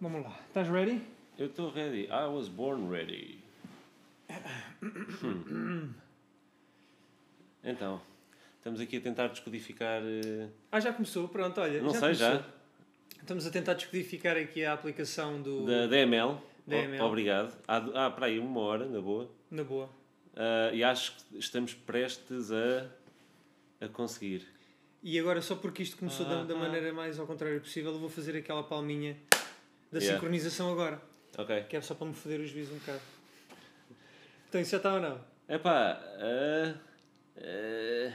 Vamos lá. Estás ready? Eu estou ready. I was born ready. Hum. Então, estamos aqui a tentar descodificar. eh, Ah, já começou? Pronto, olha. Não já sei, começou. já. Estamos a tentar descodificar aqui a aplicação do. Da DML. DML. O- Obrigado. Há, há para aí uma hora, na boa. Na boa. Ah, e acho que estamos prestes a, a conseguir. E agora, só porque isto começou da, da maneira mais ao contrário possível, eu vou fazer aquela palminha da Yeah. sincronização agora. Ok. Que é só para me foder os juízes um bocado. Então, isso já está ou não? Epá, ah, ah,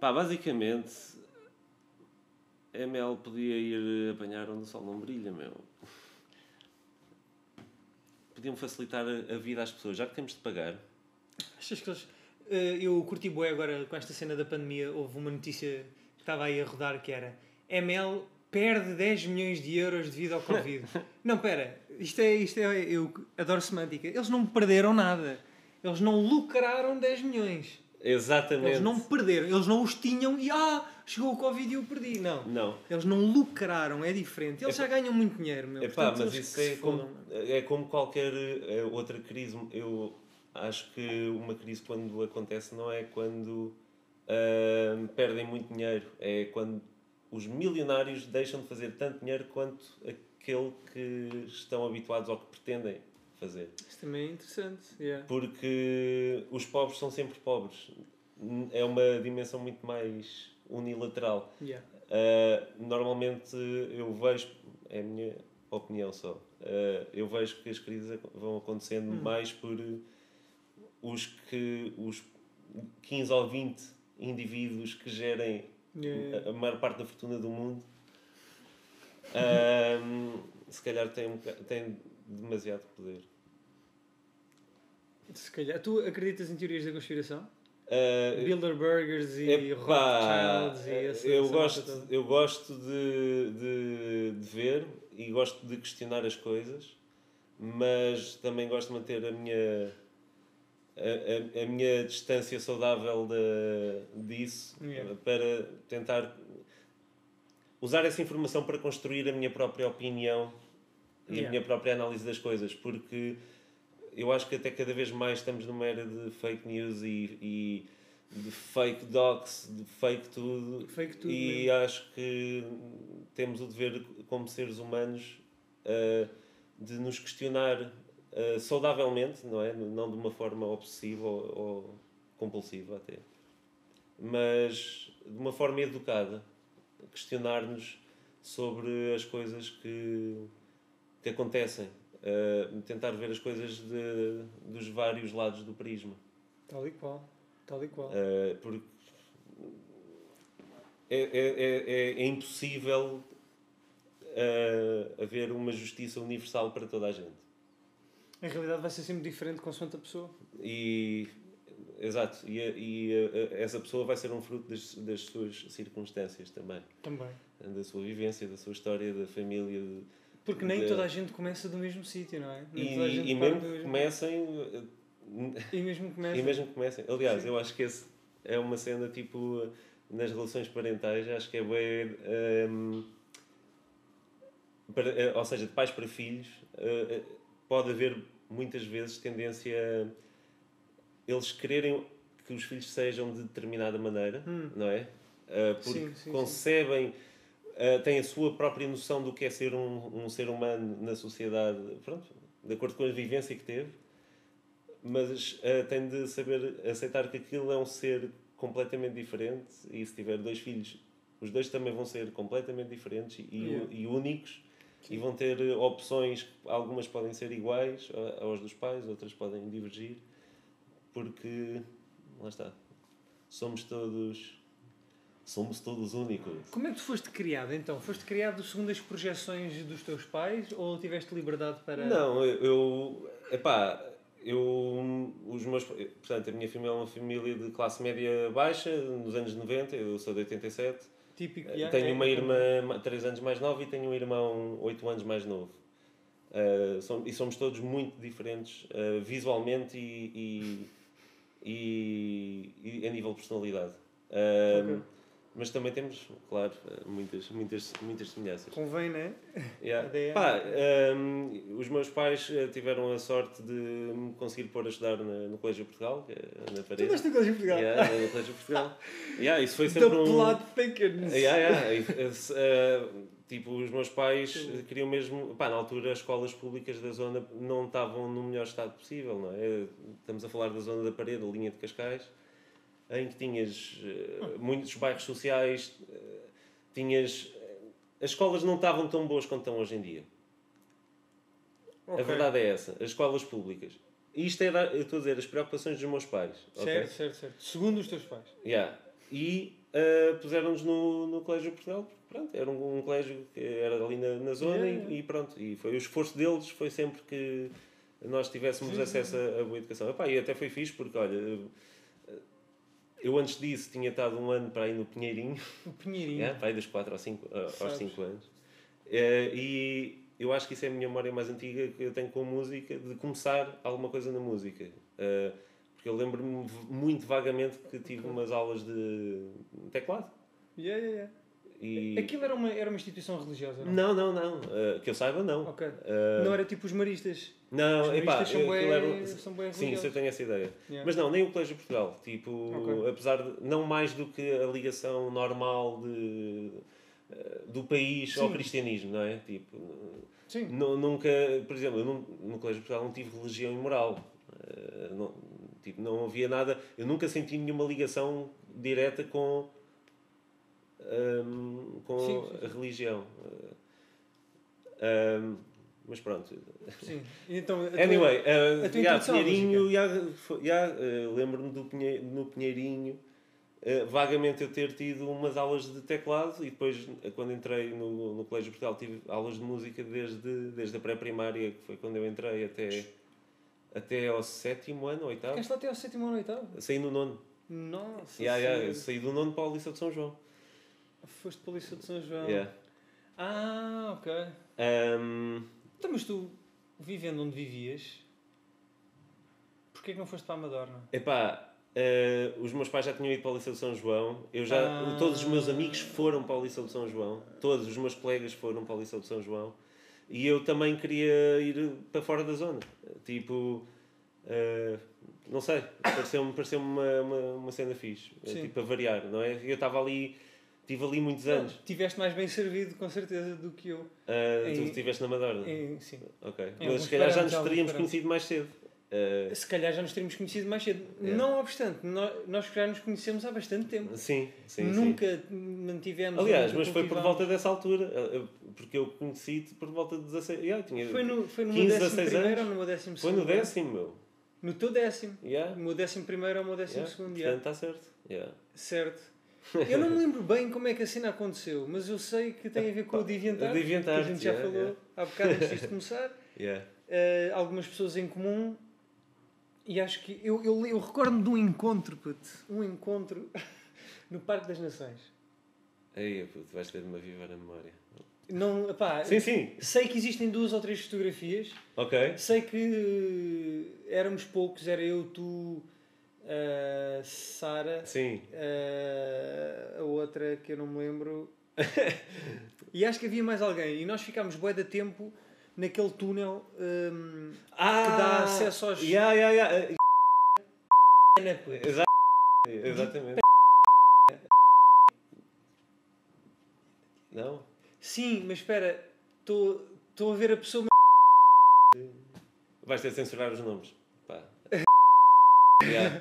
pá, basicamente, a ML podia ir apanhar onde o sol não brilha, meu. Podiam facilitar a, a vida às pessoas, já que temos de pagar. Achas que eles. Eh, eu curti bué agora com esta cena da pandemia. Houve uma notícia que estava aí a rodar que era ML perde 10 milhões de euros devido ao Covid. não, pera, isto é, isto é. Eu adoro semântica. Eles não perderam nada. Eles não lucraram 10 milhões. Exatamente. Eles não perderam. Eles não os tinham e ah, chegou o Covid e eu perdi. Não. Não. Eles não lucraram, é diferente. Eles já ganham muito dinheiro, meu. Epá, Portanto, mas isso é como, é como qualquer eh, outra crise. Eu acho que uma crise, quando acontece, não é quando ah, perdem muito dinheiro, é quando os milionários deixam de fazer tanto dinheiro quanto aquele que estão habituados ou que pretendem fazer. Isso também é interessante. yeah. Porque os pobres são sempre pobres. É uma dimensão muito mais unilateral. Yeah. Uh, normalmente eu vejo, é a minha opinião só, uh, eu vejo que as crises vão acontecendo Hum. mais por os que os 15 ou 20 indivíduos que gerem Yeah. a, a maior parte da fortuna do mundo um, se calhar têm, um têm demasiado poder. Se calhar. Tu acreditas em teorias da conspiração? Uh, Bilderbergers e Epá, Rothschilds e essa, eu, essa gosto, eu gosto de, de, de ver e gosto de questionar as coisas, mas também gosto de manter a minha, a, a, minha distância saudável de, disso Yeah. para tentar usar essa informação para construir a minha própria opinião e a minha própria análise das coisas, porque eu acho que até cada vez mais estamos numa era de fake news e, e de fake docs, de fake tudo. Fake tudo e mesmo. acho que temos o dever, como seres humanos, uh, de nos questionar uh, saudavelmente, não é? Não de uma forma obsessiva ou, ou compulsiva até. Mas de uma forma educada. Questionar-nos sobre as coisas que, que acontecem. Uh, tentar ver as coisas de, dos vários lados do prisma. Tal e qual. Tal e qual. Uh, porque é, é, é, é, é impossível uh, haver uma justiça universal para toda a gente. A realidade vai ser sempre diferente consoante a pessoa. E, exato, e, e a- a- essa pessoa vai ser um fruto das, das suas circunstâncias também. Também. Da sua vivência, da sua história, da família. de- Porque nem de- toda a gente começa do mesmo sítio, não é? Nem E, e mesmo que comecem. E mesmo começa. E mesmo comecem. Aliás, eu acho que esse é uma cena tipo nas relações parentais, acho que é bem. hum, para, eh, ou seja, de pais para filhos, eh, eh, pode haver muitas vezes tendência a eles quererem que os filhos sejam de determinada maneira, Hum. não é? Eh, porque Sim, sim, sim. concebem, eh, têm a sua própria noção do que é ser um, um ser humano na sociedade, pronto, de acordo com a vivência que teve mas eh, tem de saber aceitar que aquilo é um ser completamente diferente e se tiver dois filhos, os dois também vão ser completamente diferentes e, Yeah. e únicos e vão ter eh, opções, algumas podem ser iguais aos dos pais, outras podem divergir, porque lá está, somos todos somos todos únicos. Como é que tu foste criado então? Foste criado segundo as projeções dos teus pais ou tiveste liberdade para. Não, eu, eu epá, eu, os meus, portanto, a minha família é uma família de classe média baixa, nos anos 90, eu sou de 87. Típico. Eh, yeah, tenho é- uma irmã 3 anos mais nova e tenho um irmão 8 anos mais novo. Uh, som- e somos todos muito diferentes uh, visualmente e, e, e, e a nível de personalidade. Uh, Ok. Mas também temos, claro, eh, muitas, muitas, muitas semelhanças. Convém, não é? Yeah. Pá, hum, os meus pais eh, tiveram a sorte de me conseguir pôr a estudar na- no Colégio Portugal, é na Tu parede. deste no Colégio Portugal. Yeah, no Colégio Portugal. Yeah, isso foi The sempre um... Blood Thickens. Yeah, yeah. Eh, tipo, os meus pais queriam mesmo. Pá, na altura, as escolas públicas da zona não estavam no melhor estado possível, não é? Estamos a falar da zona da parede, a linha de Cascais, em que tinhas eh, muitos bairros sociais, eh, tinhas. As escolas não estavam tão boas quanto estão hoje em dia. Ok. A verdade é essa, as escolas públicas. E isto era, eu estou a dizer, as preocupações dos meus pais. Certo, certo, certo. Segundo os teus pais. Yeah. E uh, puseram-nos no, no Colégio Portugal, pronto, era um, um colégio que era ali na, na zona Yeah, e-. E, pronto. E foi o esforço deles, foi sempre que nós tivéssemos Sim, acesso a, a boa educação. Epá, e até foi fixe, porque olha, eu- antes disso tinha estado um ano para ir no Pinheirinho, O Pinheirinho. yeah, para ir dos 4 aos 5 aos Sabes. 5 anos. Eh, e eu acho que isso é a minha memória mais antiga que eu tenho com música, de começar alguma coisa na música. Eh, porque eu lembro-me muito vagamente que tive umas aulas de teclado. Yeah, yeah, yeah. E... Aquilo era uma, era uma instituição religiosa, não? Não, não, não. Eh, que eu saiba, não. Ok. Eh, Não era tipo os maristas. não, Os epá, maristas são aquilo bué, era- são bué Sim, isso eu tenho essa ideia. Yeah. Mas não, nem o Colégio de Portugal. Tipo, Ok. apesar de. Não mais do que a ligação normal de, eh, do país ao Sim. cristianismo, não é? Tipo, Sim. nu- nunca. Por exemplo, eu não- no Colégio de Portugal não tive religião e moral. Eh, não, tipo, não havia nada. Eu nunca senti nenhuma ligação direta com. Com Sim, sim, a religião. Eh, ahm, mas pronto, Sim. Então, a tua- Anyway, uh, a tua yeah, Pinheirinho, yeah, yeah, uh, lembro-me do Pinhe- no Pinheirinho, uh, vagamente eu ter tido umas aulas de teclado e depois, quando entrei no, no Colégio Portugal, tive aulas de música desde, desde a pré-primária, que foi quando eu entrei, até, até ao sétimo ano, oitavo. Ficaste lá até ao sétimo ano oitavo? Saí no nono. Nossa Yeah, yeah, saí do nono para o Liceu de São João. Foste Liceu de São João. Yeah. Ah, ok. Um, Então, mas tu, vivendo onde vivias, porquê que não foste para a Madorna? Epá, eh, os meus pais já tinham ido para o Liceu de São João. Eu já, Ah. Todos os meus amigos foram para o Liceu de São João. Todos os meus colegas foram para o Liceu de São João. E eu também queria ir para fora da zona. Tipo, eh, não sei, pareceu-me pareceu uma, uma, uma cena fixe. Sim. Tipo, a variar, não é? Eu estava ali, tive ali muitos anos. Tiveste mais bem servido, com certeza, do que eu. Ah, tu Em- estiveste na Madorna. Em- sim. Ok. em Mas alguns se calhar já nos teríamos conhecido mais cedo. Ah, Se calhar já nos teríamos conhecido mais cedo. Yeah. Não obstante, nós, já nos conhecemos há bastante tempo. sim, sim. sim. nunca mantivemos. Aliás, mas foi por volta dessa altura, porque eu conheci-te por volta de 16. Yeah, tinha, Foi no, foi no 15, meu décimo 16 primeiro ou anos. no meu décimo foi segundo? no décimo, meu. No teu décimo. Yeah, O meu décimo primeiro ou o meu décimo yeah. segundo. Portanto, está certo. Yeah. Certo. Eu não me lembro bem como é que a cena aconteceu, mas eu sei que tem a ver com o Deviantart, que a gente já yeah, falou yeah. há bocado antes disto começar. Yeah. Eh, algumas pessoas em comum e acho que eu, eu, eu recordo-me de um encontro, puto, um encontro no Parque das Nações. Aí, puto, vais ter de me avivar a memória. Não, epá, Sim, sim. Sei que existem duas ou três fotografias, Ok. sei que eh, éramos poucos, era eu, tu, a Sara, eh, a outra que eu não me lembro. e acho que havia mais alguém. E nós ficámos bué de tempo naquele túnel hum, Ah! dá acesso aos- Yeah, yeah, yeah. Exatamente. Não? Sim, mas espera, estou a ver a pessoa. Vais ter de censurar os nomes. Yeah.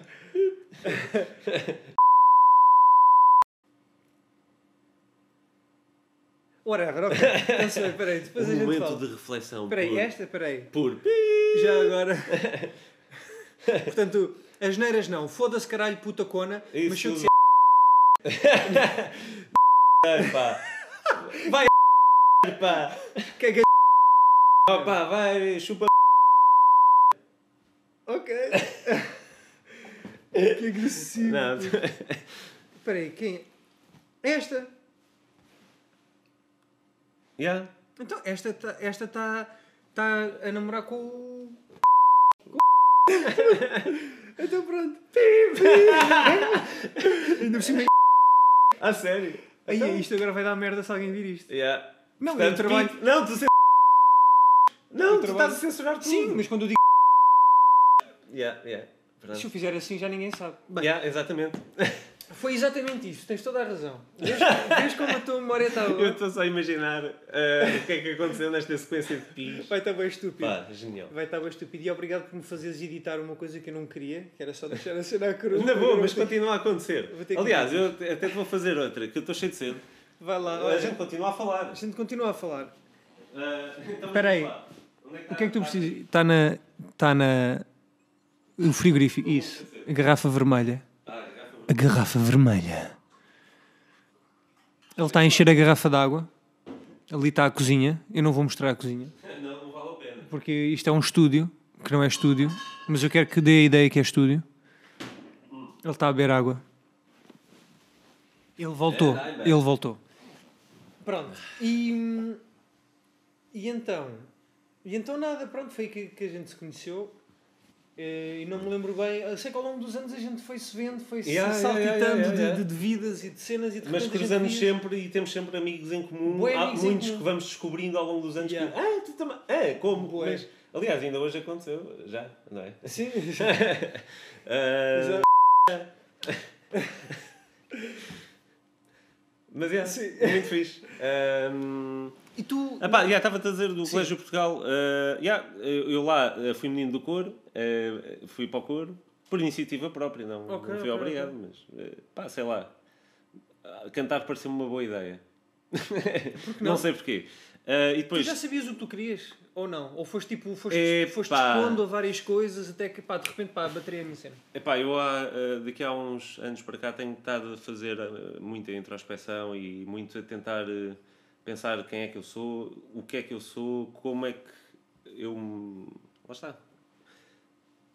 Whatever, ok. Não sei, peraí, depois a Um gente momento fala. de reflexão. Espera aí, por- esta, espera aí. Por. Já agora. Portanto, as neiras não. Foda-se caralho, puta cona. Isso Mas se eu tudo. disser Ai, pá. Vai, pá. que é que Oh, pá, vai, chupa. Ok. que agressivo. Não. Espera aí, quem? Esta. Yeah. Então, esta está esta tá, tá a namorar com o. então pronto. Ainda por cima. Ah, sério? Aí, Então? isto agora vai dar merda se alguém vir isto. Yeah. Não, Portanto, eu trabalho. Pete- Não, tu se... Não, Eu tu trabalho- estás a censurar tudo. Sim, mas quando eu digo Yeah, yeah. Verdade. se eu fizer assim já ninguém sabe. Bem, Yeah, exatamente. foi exatamente isso, tens toda a razão. Vês, como a tua memória está. Eu estou só a imaginar eh, o que é que aconteceu nesta sequência de pis. Vai estar bem estúpido. Pá, genial. Vai estar bem estúpido. E obrigado por me fazeres editar uma coisa que eu não queria, que era só deixar a cena crua. Na boa, mas continua a acontecer. Aliás, eu até te vou fazer outra, que eu estou cheio de cedo. Vai lá, A olha, gente continua a falar. a gente continua a falar. Ah, então Espera aí. Onde O que é que tu precisas? Está na. Está na. O frigorífico. Isso. A garrafa vermelha. A garrafa vermelha. Ele está a encher a garrafa de água. Ali está a cozinha. Eu não vou mostrar a cozinha. Não, não vale a pena. Porque isto é um estúdio. Que não é estúdio. Mas eu quero que dê a ideia que é estúdio. Ele está a beber água. Ele voltou. Ele voltou. Pronto. E. E então. E então nada, pronto, foi que, que a gente se conheceu. Eh, E não me lembro bem. Eu sei que ao longo dos anos a gente foi-se vendo, foi-se Yeah, yeah, saltitando yeah, yeah, yeah. De, de vidas e de cenas e de Mas cruzamos sempre e temos sempre amigos em comum. Bué Há amigos muitos comum. que vamos descobrindo ao longo dos anos Yeah. que. Ah, tu também. É, como? Mas, aliás, ainda hoje aconteceu, já, não é? Sim, Ah, Mas é, Sim. é muito fixe. Ahm, E tu. Ah pá, já estava-te a dizer do Sim. Colégio Portugal. já, eu lá ah, fui menino do coro, ah, fui para o coro, por iniciativa própria, não, Ok, não fui ok, obrigado, ok. mas pá, sei lá. Ah, Cantar pareceu-me uma boa ideia. não? não? sei porquê. Ah, e Tu depois, já sabias o que tu querias? Ou não? Ou foste tipo, foste, Epá. foste expondo a várias coisas até que pá, de repente pá, bateria a minha cena. epá, eu há, daqui a uns anos para cá tenho estado a fazer muita introspeção e muito a tentar pensar quem é que eu sou, o que é que eu sou, como é que eu. me- Lá está.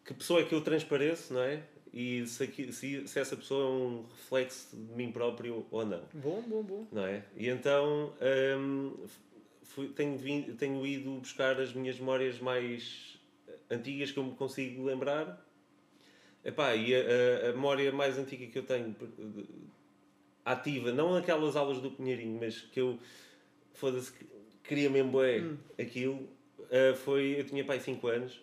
Que pessoa é que eu transpareço, não é? E se, aqui- se, se essa pessoa é um reflexo de mim próprio ou não, Bom, bom, bom. não é? E então hum, fui- tenho, vindo, tenho ido buscar as minhas memórias mais antigas que eu me consigo lembrar. Epá, e a, a- a memória mais antiga que eu tenho ativa, não aquelas aulas do Pinheirinho, mas que eu foda-se, que- queria mesmo bué aquilo, ah, foi, eu tinha pai 5 anos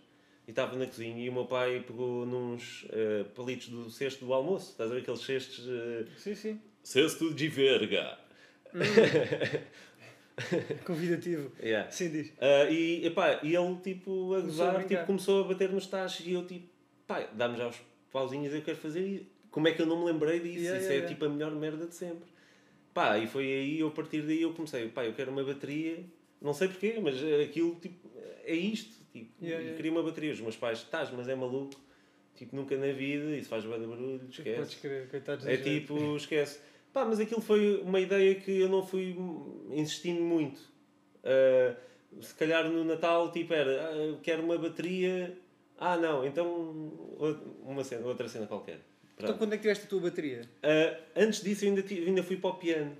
e estava na cozinha e o meu pai pegou nos ah, palitos do cesto do almoço, estás a ver aqueles cestos ah, Sim, sim. cesto de verga. Convidativo. Yeah. Sim, diz. Ah, e, epá, e ele tipo a Começou a gozar, tipo, começou a bater nos tachos e eu tipo, pá, dá-me já os pauzinhos, eu quero fazer e como é que eu não me lembrei disso? Yeah, Isso yeah, é yeah. tipo a melhor merda de sempre. Pá, e foi aí, eu, a partir daí eu comecei, pá, eu quero uma bateria, não sei porquê, mas aquilo tipo, é isto, tipo, Yeah, yeah. queria uma bateria. Os meus pais, estás, mas é maluco, tipo, nunca na vida, isso faz bem de barulho, esquece. Podes crer, coitados É gente. tipo, esquece. Pá, mas aquilo foi uma ideia que eu não fui insistindo muito. Ah, se calhar no Natal, tipo, era, ah, quero uma bateria. Ah, não, então uma cena, outra cena qualquer. Então Pronto. quando é que tiveste a tua bateria? Ah, antes disso, eu ainda, ti- ainda fui para o piano.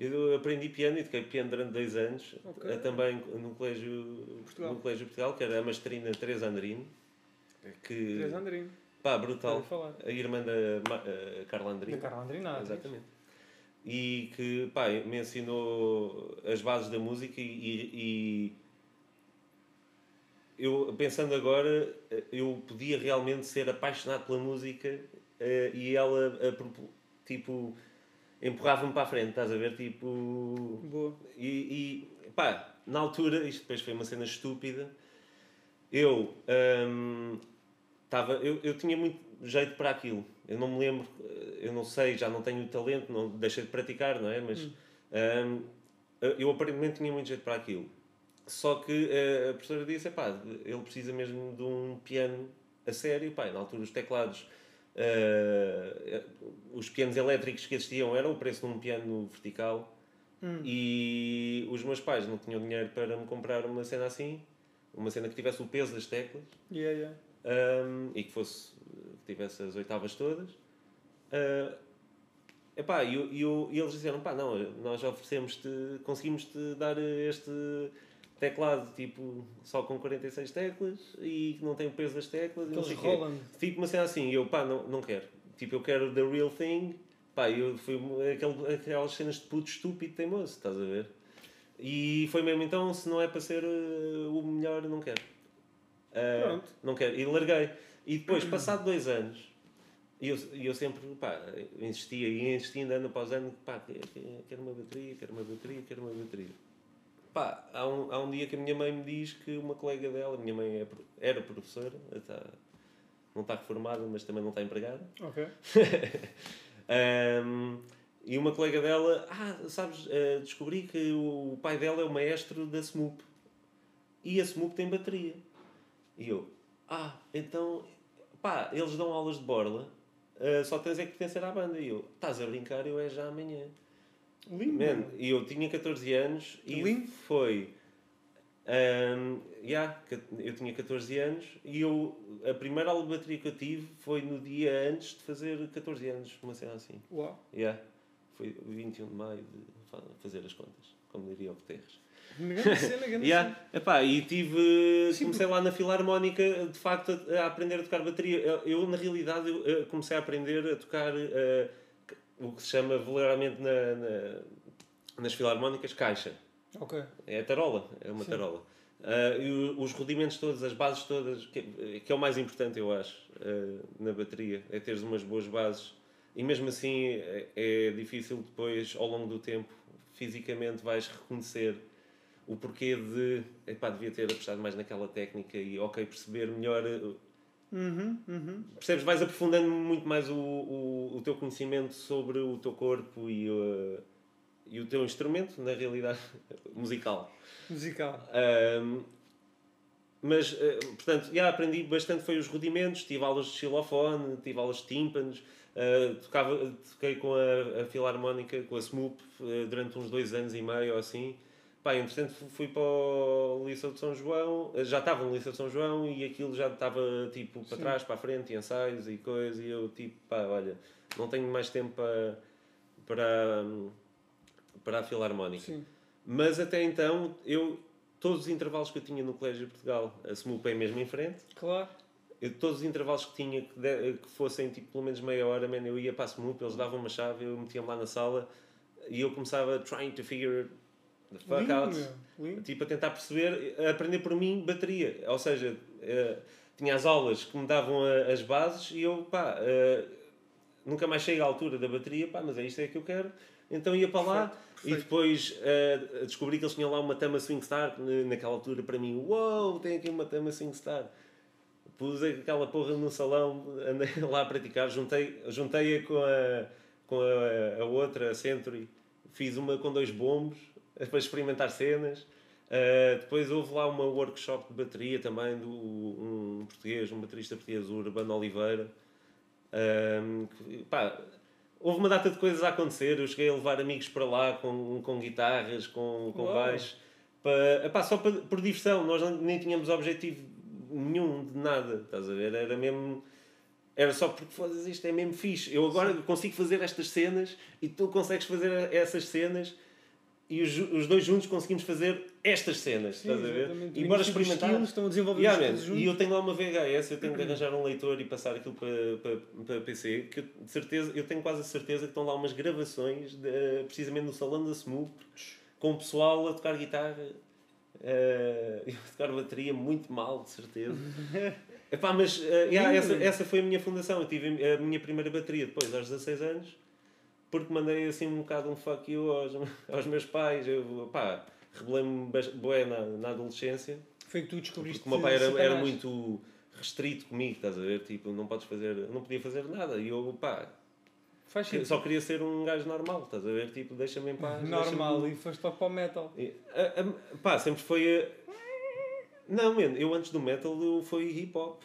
Eu aprendi piano e toquei piano durante dois anos, Ok. ah, também no colégio, Portugal. no colégio Portugal, que era a Mastrina Teresa Andrino. Que, Teresa Andrino. pá, brutal. a irmã da ah, Carla Andrino. Da Carla Andrino. Exatamente. E que pá, me ensinou as bases da música e- e eu pensando agora eu podia realmente ser apaixonado pela música eh, e ela tipo empurrava-me para a frente, estás a ver? Tipo Boa. e, e pá, na altura, isto depois foi uma cena estúpida. Eu, hum, tava, eu, eu tinha muito jeito para aquilo. Eu não me lembro, eh, eu não sei, já não tenho talento, não deixei de praticar, não é? Mas hum, eu aparentemente tinha muito jeito para aquilo. Só que eh, a professora disse: pá, ele precisa mesmo de um piano a sério. Pá, na altura os teclados, eh, os pianos elétricos que existiam eram o preço de um piano vertical. Hum. E os meus pais não tinham dinheiro para me comprar uma cena assim, uma cena que tivesse o peso das teclas Yeah, yeah. um, e que fosse que tivesse as oitavas todas. Uh, epá, e, e e eles disseram, pá, não, nós oferecemos-te, conseguimos-te dar este teclado tipo só com 46 teclas e que não tem o peso das teclas e quê. Roland. Tipo uma cena assim, eu, pá, não, não quero. Tipo, eu quero the real thing, Pá, eu fui aquele, aquelas cenas de puto estúpido teimoso, estás a ver? E foi mesmo, então, se não é para ser uh, o melhor, não quero. Uh, Pronto. Não quero. E larguei. E depois, passado dois anos, e eu, eu sempre, pá, insistia e insistia ano após ano, pá, que- que- quero uma bateria, quero uma bateria, quero uma bateria. Pá, há um, há um dia que a minha mãe me diz que uma colega dela, a minha mãe é era professora, está, não está reformada, mas também não está empregada. Ok. Um, e uma colega dela, ah, sabes, eh, descobri que o pai dela é o maestro da SMUP. E a SMUP tem bateria. E eu, ah, então, pá, eles dão aulas de borla, eh, só tens é que pertencer à banda. E eu, estás a brincar, eu é já amanhã. Lindo. Man, e eu tinha 14 anos e Lindo. foi. Um, yeah, eu tinha 14 anos e eu, a primeira aula de bateria que eu tive foi no dia antes de fazer 14 anos, uma cena assim. Uau. Yeah. Foi 21 de maio de fa- fazer as contas, como diria o Guterres. Yeah. Epá, e tive. Sim, comecei lá na filarmónica de facto a, a aprender a tocar bateria. Eu, eu, na realidade, eu, comecei a aprender a tocar eh, o que se chama vulgarmente na, na- nas filarmónicas caixa. Ok. É a tarola, é uma Sim. tarola. Ah, e o- os rudimentos todos, as bases todas, que, que é o mais importante, eu acho, ah, na bateria, é teres umas boas bases. E mesmo assim é, é difícil depois, ao longo do tempo, fisicamente vais reconhecer o porquê de, epá, devia ter apostado mais naquela técnica e, ok, perceber melhor. Uh, Uhum, uhum. Percebes? Vais aprofundando muito mais o, o, o teu conhecimento sobre o teu corpo e, uh, e o teu instrumento, na realidade, musical. Musical. Ahm, mas, eh, portanto, já aprendi bastante, foi os rudimentos, tive aulas de xilofone, tive aulas de tímpanos, ah, tocava, toquei com a, a filarmónica, com a SMUP, durante uns dois anos e meio ou assim. Pá, entretanto fu- fui para o Liceu de São João, eh, já estava no Liceu de São João e aquilo já estava tipo para Sim. trás, para a frente, e ensaios e coisas, e eu tipo, pá, olha, não tenho mais tempo para, para, para a filarmónica. Sim. Mas até então, eu, todos os intervalos que eu tinha no Colégio de Portugal, a SMUP é mesmo em frente, Claro. eu, todos os intervalos que tinha que, de- que fossem tipo pelo menos meia hora, man, eu ia para a SMUP, eles davam uma chave, eu metia-me lá na sala e eu começava trying to figure the fuck Lindo, out. Lindo. Tipo, a tentar perceber, a aprender por mim bateria. Ou seja, eh, tinha as aulas que me davam a- as bases e eu, pá, eh, nunca mais chego à altura da bateria, pá, mas é isto é que eu quero. Então ia para lá e Perfeito. depois eh, descobri que eles tinham lá uma Tama Swing Star, que naquela altura para mim, uou, tem aqui uma Tama Swing Star. Pus aquela porra no salão, andei lá a praticar, juntei, juntei-a com a, com a, a outra, a Century, fiz uma com dois bombos para experimentar cenas. Uh, depois houve lá uma workshop de bateria também do um português, um baterista português, o Urbano Oliveira. Um, que, pá, houve uma data de coisas a acontecer. Eu cheguei a levar amigos para lá com, com guitarras, com, com baixo, para, só para, por diversão. Nós não- nem tínhamos objetivo nenhum de nada, estás a ver? Era mesmo. Era só porque foda isto é mesmo fixe. Eu agora consigo fazer estas cenas e tu consegues fazer essas cenas e os, os dois juntos conseguimos fazer estas cenas, Sim, estás a ver? exatamente. E bora Os experimentar. skills Estão a desenvolver Yeah, man, coisas E juntos. eu tenho lá uma VHS, eu tenho que arranjar um leitor e passar aquilo para, para, para PC, que eu, de certeza, eu tenho quase a certeza que estão lá umas gravações, de, precisamente no salão da Smooth, com o pessoal a tocar guitarra e a tocar bateria muito mal, de certeza. Epá, mas eh, yeah, essa, essa foi a minha fundação. Eu tive a minha primeira bateria depois, aos 16 anos, porque mandei assim um bocado um fuck you aos, aos meus pais. Eu, pá, rebelei-me bué na, na adolescência. Foi que tu descobriste. Porque o meu pai era, era muito restrito comigo, estás a ver? Tipo, não podes fazer, não podia fazer nada. E eu, pá, Faz sentido. só queria ser um gajo normal, estás a ver? Tipo, deixa-me em paz. Normal. E foste para o metal. E, a- a- pá, sempre foi. a- Não, mano, eu antes do metal eu fui hip hop.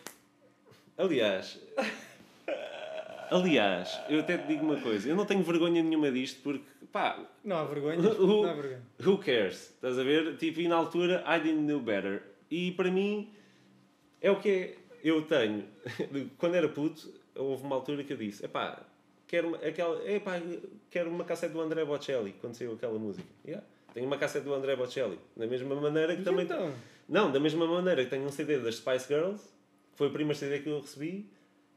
Aliás. Aliás, eu até te digo uma coisa, eu não tenho vergonha nenhuma disto porque, pá, Não há vergonha. O- Não há vergonha. Who cares? Estás a ver? Tipo, e na altura, I didn't know better. E para mim, é o que é. Eu tenho. Quando era puto, houve uma altura que eu disse: epá, quero uma, aquela, epá, quero uma cassete do André Bocelli, quando saiu aquela música. Yeah. Tenho uma cassete do André Bocelli. Da mesma maneira que E também. então? Não, da mesma maneira que tenho um CD das Spice Girls, que foi o primeiro CD que eu recebi,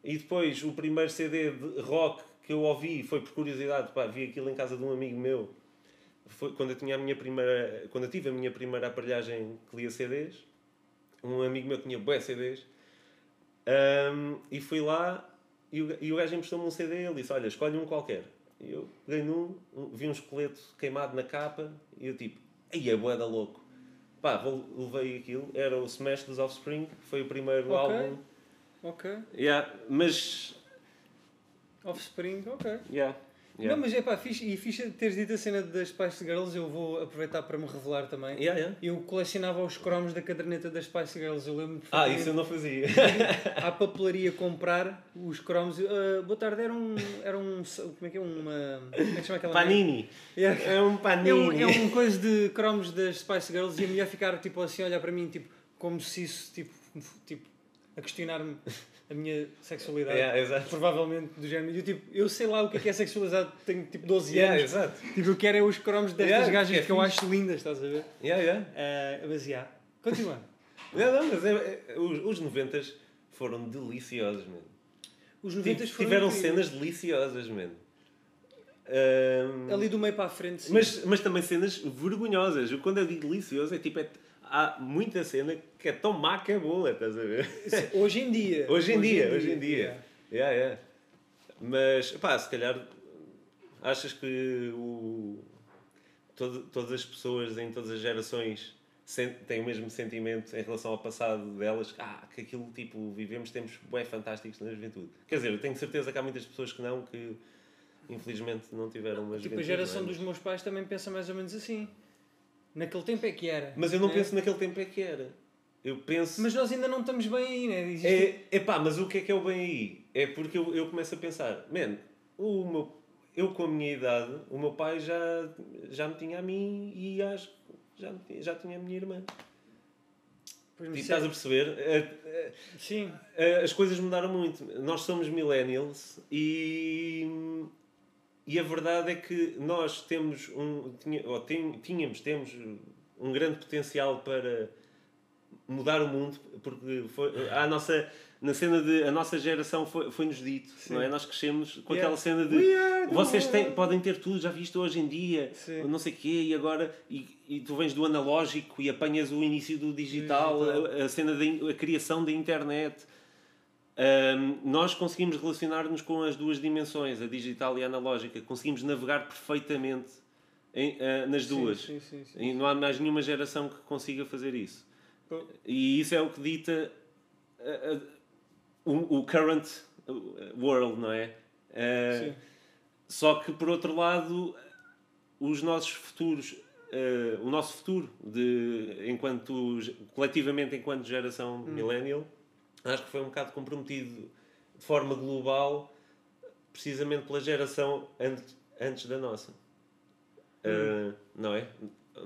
e depois o primeiro CD de rock que eu ouvi, foi por curiosidade, pá, vi aquilo em casa de um amigo meu. Foi quando eu tinha a minha primeira, quando tive a minha primeira aparelhagem que lia CDs, um amigo meu tinha bué CDs, um, e fui lá e o, e o gajo emprestou-me um CD e ele disse, olha, escolhe um qualquer. E eu peguei num, vi um esqueleto queimado na capa e eu tipo, aí é bué da louco. Pá, levei aquilo, era o Smash dos Offspring, foi o primeiro Ok. álbum. Ok. Yeah, mas, Offspring, ok. yeah, yeah. Não, mas é pá, fixe, e fixe teres dito a cena das Spice Girls, eu vou aproveitar para me revelar também. Yeah, yeah. Eu colecionava os cromos da caderneta das Spice Girls, eu lembro Ah, isso eu não fazia. à papelaria comprar os cromos. Ah, boa tarde, era um. Era um. Como é que é? Uma. Como é que chama aquela? Panini. Yeah. É um É panini. um, é um coisa de cromos das Spice Girls e a mulher ficar tipo assim olhar para mim tipo, como se isso tipo, tipo a questionar-me a minha sexualidade. Yeah, exato. Provavelmente do género. Eu, tipo, eu sei lá o que é que é sexualidade, tenho tipo 12 Yeah, anos. exato. Tipo, eu quero é os cromos destas Yeah, gajas é que eu acho lindas, estás a ver? Yeah, yeah. Ah, mas yeah. Continua. Não, não, mas é- é- os, os 90 foram deliciosos, mano. Os 90 foram Tiveram incríveis. cenas deliciosas, mano. Ahm, Ali do meio para a frente, sim. mas, mas também cenas vergonhosas. Quando eu digo delicioso, é tipo, é- há muita cena que é tão má que é boa, estás a ver? Hoje em dia. Hoje em dia, hoje em dia. yeah. Yeah, yeah. Mas, pá, se calhar achas que o, todo- todas as pessoas em todas as gerações têm o mesmo sentimento em relação ao passado delas? Ah, que aquilo, tipo, vivemos tempos bem fantásticos na juventude. Quer dizer, eu tenho certeza que há muitas pessoas que não, que infelizmente não tiveram uma Tipo, juventude. a geração não é? dos meus pais também pensa mais ou menos assim. Naquele tempo é que era. Mas eu não né? penso naquele tempo é que era. Eu penso... Mas nós ainda não estamos bem aí, né? Existe- É, epá, mas o que é que é o bem aí? É porque eu, eu começo a pensar, man, o meu, eu com a minha idade, o meu pai já, já me tinha a mim e acho que já, já tinha a minha irmã. E mas estás a é- perceber? Eh, Sim. eh, As coisas mudaram muito. Nós somos millennials e, e a verdade é que nós temos um, tinha, ou tínhamos, temos um grande potencial para mudar o mundo, porque foi a nossa na cena de a nossa geração foi, foi nos dito, Sim. não é? Nós crescemos com Yeah. aquela cena de vocês têm, podem ter tudo, já viste hoje em dia, Sim. não sei quê, e agora e, e tu vens do analógico e apanhas o início do digital, Digital. A, a cena da a criação da internet. Ahm, nós conseguimos relacionar-nos com as duas dimensões, a digital e a analógica. Conseguimos navegar perfeitamente em- ah, nas duas. Sim, sim, sim. E não há mais nenhuma geração que consiga fazer isso. Pô. E isso é o que dita ah, ah, o, o current world, não é? Sim. só que, por outro lado, os nossos futuros, o nosso futuro, de, enquanto, coletivamente, enquanto geração millennial, acho que foi um bocado comprometido de forma global, precisamente pela geração antes, antes da nossa. Eh, não é?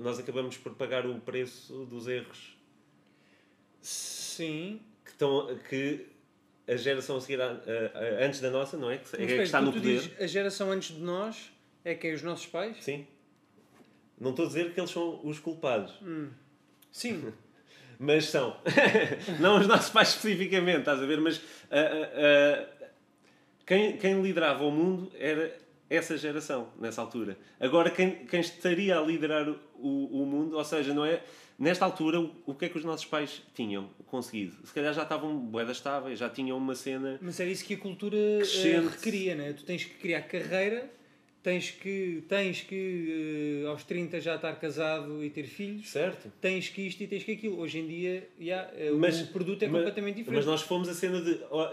Nós acabamos por pagar o preço dos erros Sim. que, estão, que a geração a seguir a- a- a- antes da nossa, não é? Que, é que está no poder. dizes a geração antes de nós é quem? Os nossos pais? Sim. Não estou a dizer que eles são os culpados, Sim. mas são. não os nossos pais especificamente, estás a ver? Mas ah, ah, quem, quem liderava o mundo era essa geração, nessa altura. Agora, quem, quem estaria a liderar o, o mundo, ou seja, não é. Nesta altura, o, o que é que os nossos pais tinham conseguido? Se calhar já estavam boedas estáveis, já tinham uma cena. Mas era isso que a cultura eh, Crescente. requeria, né? Tu tens que criar carreira, tens que, tens que eh, aos 30 já estar casado e ter filhos, Certo? tens que isto e tens que aquilo. Hoje em dia, já, eh, Mas- o produto é mas- completamente diferente. Mas nós fomos a cena de. ó,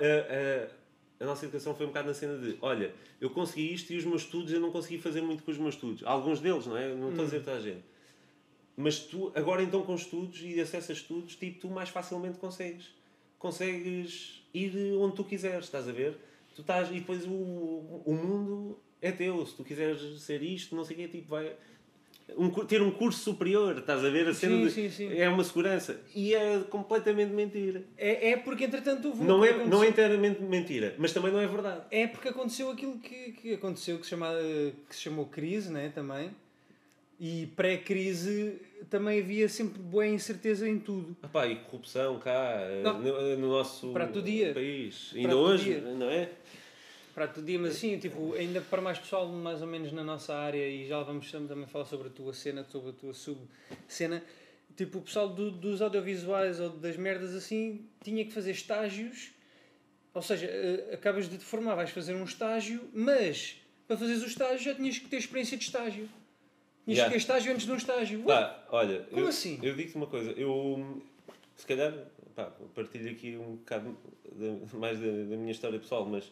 a, nossa educação foi um bocado na cena de: olha, eu consegui isto e os meus estudos eu não consegui fazer muito com os meus estudos. Alguns deles, não é? Não estou a dizer toda a gente. Mas tu, agora então com estudos e acesso a estudos, tipo, tu mais facilmente consegues. Consegues ir onde tu quiseres, estás a ver? Tu estás, e depois o, o mundo é teu. Se tu quiseres ser isto, não sei o quê, tipo, vai. Um, ter um curso superior, estás a ver? A cena Sim, de- sim, sim. é uma segurança. E é completamente mentira. É, é porque, entretanto, houve Não é, não é inteiramente mentira, mas também não é verdade. É porque aconteceu aquilo que, que aconteceu, que se, chama, que se chamou crise, né, também. E pré-crise também havia sempre boa incerteza em tudo. Epá, e corrupção cá, eh, no, no nosso dia. país. Ainda Prato do hoje, dia. não é? Prato do dia, mas assim, tipo, ainda para mais pessoal, mais ou menos na nossa área, e já vamos também falar sobre a tua cena, sobre a tua sub-cena, tipo, o pessoal do, dos audiovisuais ou das merdas assim, tinha que fazer estágios, ou seja, eh, acabas de te formar, vais fazer um estágio, mas para fazeres o estágio já tinhas que ter experiência de estágio. Tinhas Yeah. que ter estágio antes de um estágio. Pá, olha, Como eu, assim? eu digo-te uma coisa, eu se calhar pá, partilho aqui um bocado da- mais da, da minha história pessoal, mas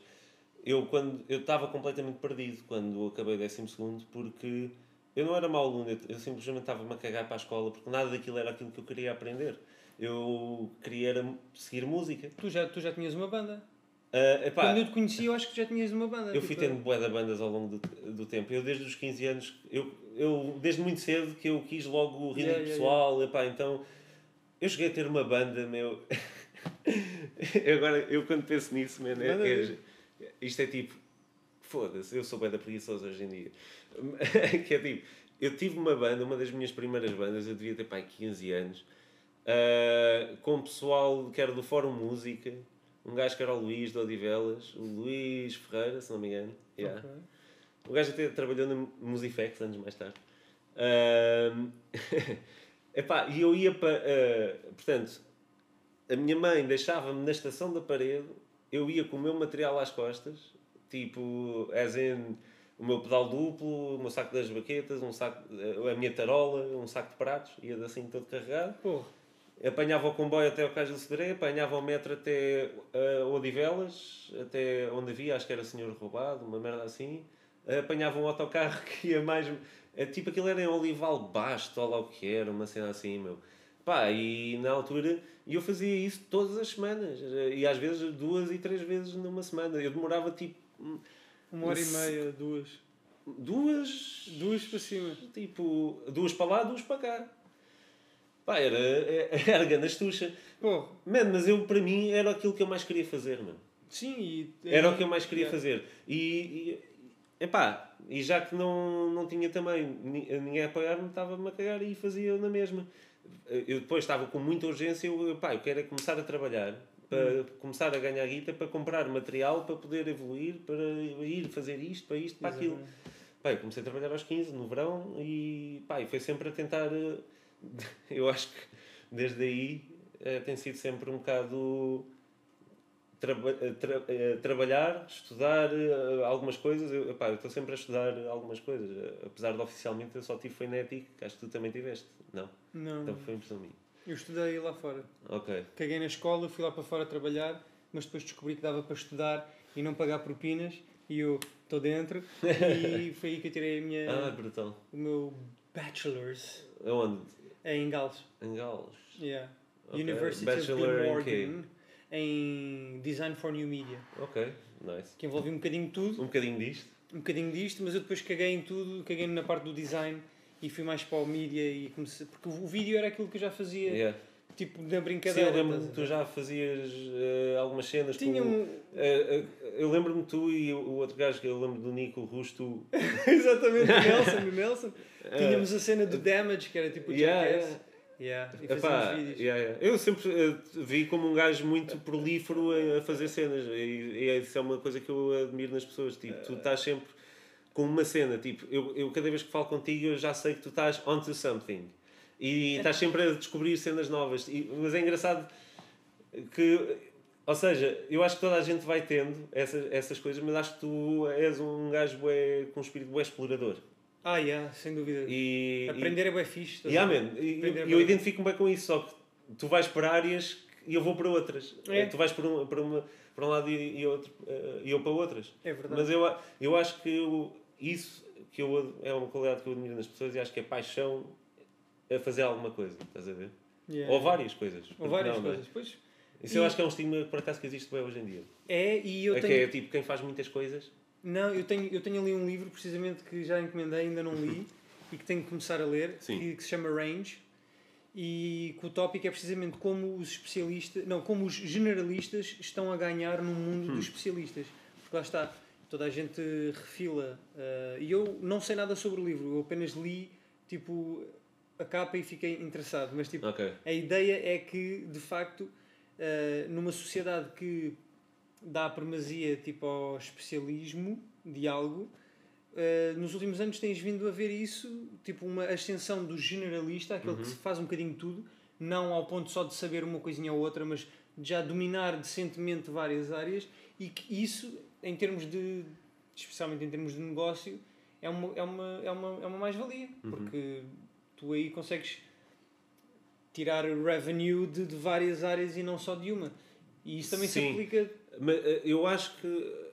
eu quando eu estava completamente perdido quando acabei o décimo segundo porque eu não era mau aluno, eu, eu simplesmente estava-me a cagar para a escola porque nada daquilo era aquilo que eu queria aprender. Eu queria seguir música. Tu, já, tu já tinhas uma banda. Ah, epá, Quando eu te conheci, eu acho que já tinhas uma banda. eu fui tipo, tendo bué de bandas ao longo do, do tempo. Eu desde os 15 anos, eu, eu desde muito cedo que eu quis logo rir Yeah, do yeah, pessoal. Epá, então eu cheguei a ter uma banda, meu. Agora, eu quando penso nisso, man, é, é-. Isto é tipo, foda-se, eu sou bué da preguiçoso hoje em dia. que é tipo, eu tive uma banda, uma das minhas primeiras bandas, eu devia ter pai 15 anos, ah, com pessoal que era do Fórum Música, um gajo que era o Luís de Odivelas, o Luís Ferreira, se não me engano. Yeah. ok. O gajo até trabalhou na Musifex anos mais tarde. Ahm, epá, e eu ia para. ah, portanto, a minha mãe deixava-me na estação da parede, eu ia com o meu material às costas, tipo, as in, o meu pedal duplo, o meu saco das baquetas, um saco, a minha tarola, um saco de pratos, ia assim todo carregado. Porra. Apanhava o comboio até ao Cais do Cedré, apanhava o metro até uh, Odivelas, até onde havia, acho que era Senhor Roubado, uma merda assim. Apanhava um autocarro que ia mais. é, Tipo, aquilo era em Olival Basto, ou lá o que era, uma cena assim, meu. Pá, e na altura eu fazia isso todas as semanas, e às vezes duas e três vezes numa semana. Eu demorava tipo Uma hora e meia, duas. duas. Duas para cima. Tipo, duas para lá, duas para cá. Pá, era, era grande astucha. Porra. Mano, mas eu, para mim, era aquilo que eu mais queria fazer, mano. Sim, e. Era o que eu mais queria Yeah. fazer. E, e, epá, e já que não, não tinha também ni- ninguém a apoiar-me, estava-me a cagar e fazia na mesma. Eu depois estava com muita urgência, eu, epá, eu quero é começar a trabalhar, para começar a ganhar guita, para comprar material, para poder evoluir, para ir fazer isto, para isto, para aquilo. Exatamente. Pá, eu comecei a trabalhar aos 15, no verão, e, pá, foi sempre a tentar. eh, Eu acho que desde aí eh, tem sido sempre um bocado. Traba- eh, tra- eh, trabalhar, estudar eh, algumas coisas. Eu estou sempre a estudar algumas coisas. Apesar de oficialmente eu só tive foi que acho que tu também tiveste. Não, Não, então foi impressão minha. eu estudei lá fora. Ok. Caguei na escola, fui lá para fora trabalhar, mas depois descobri que dava para estudar e não pagar propinas. E eu estou dentro. e foi aí que eu tirei a minha, Ah, brutal. o meu bachelor's Aonde? em Gales. Em Gales. Yeah. Ok. University Bachelor of? Glamorgan em Design for New Media. Ok, nice. Que envolve um bocadinho de tudo. Um bocadinho disto. um bocadinho disto, mas eu depois caguei em tudo, caguei na parte do design e fui mais para o mídia e comecei. Porque o vídeo era aquilo que eu já fazia, Yeah. tipo, na Sim, brincadeira. eu lembro estás que tu já fazias eh, algumas cenas Tinha com... um. Eh, eh, eu lembro-me tu e o outro gajo que eu lembro do Nico Rusto. Exatamente, o Nelson, o Nelson. Tínhamos a cena do Damage, que era tipo o Yeah, Jackass. Yeah, e Epá, vídeos. yeah, yeah. Eu sempre eh, vi como um gajo muito prolífero a, a fazer cenas e, e isso é uma coisa que eu admiro nas pessoas. Tipo, tu estás sempre com uma cena. Tipo, eu, eu cada vez que falo contigo eu já sei que tu estás onto something e estás sempre a descobrir cenas novas. E, mas é engraçado que, ou seja, eu acho que toda a gente vai tendo essas, essas coisas, mas acho que tu és um gajo bué, com um espírito bué explorador. Ah, yeah, sem dúvida. E, Aprender é bem fixe. Yeah, man, e- eu, eu identifico-me bem com isso, só que tu vais para áreas e eu vou para outras. É. Tu vais para um, para uma, para um lado e, e outro, eh, e eu para outras. É verdade. Mas eu, eu acho que eu- isso que eu, é uma qualidade que eu admiro nas pessoas e acho que é paixão a fazer alguma coisa, estás a ver? Yeah. Ou várias coisas. Ou várias não, não é? coisas. Pois Isso E- eu acho que é um estigma por acaso que existe bem hoje em dia. é, e eu é tenho. que é tipo quem faz muitas coisas. Não, eu tenho, eu tenho ali um livro precisamente que já encomendei, ainda não li e que tenho que começar a ler, que, que se chama Range. E que o tópico é precisamente como os especialistas, não, como os generalistas estão a ganhar no mundo Hum. dos especialistas. Porque lá está, toda a gente refila. eh, e eu não sei nada sobre o livro, eu apenas li tipo a capa e fiquei interessado. Mas tipo, Ok. a ideia é que, de facto, eh, numa sociedade que dá primazia tipo, ao especialismo de algo. Uh, nos últimos anos tens vindo a ver isso, tipo uma ascensão do generalista, aquele que faz um bocadinho tudo, não ao ponto só de saber uma coisinha ou outra, mas já dominar decentemente várias áreas e que isso, em termos de, especialmente em termos de negócio, é uma, é uma, é uma, é uma mais-valia, porque tu aí consegues tirar revenue de, de várias áreas e não só de uma. E isso também se Sim. aplica Mas eh, eu acho que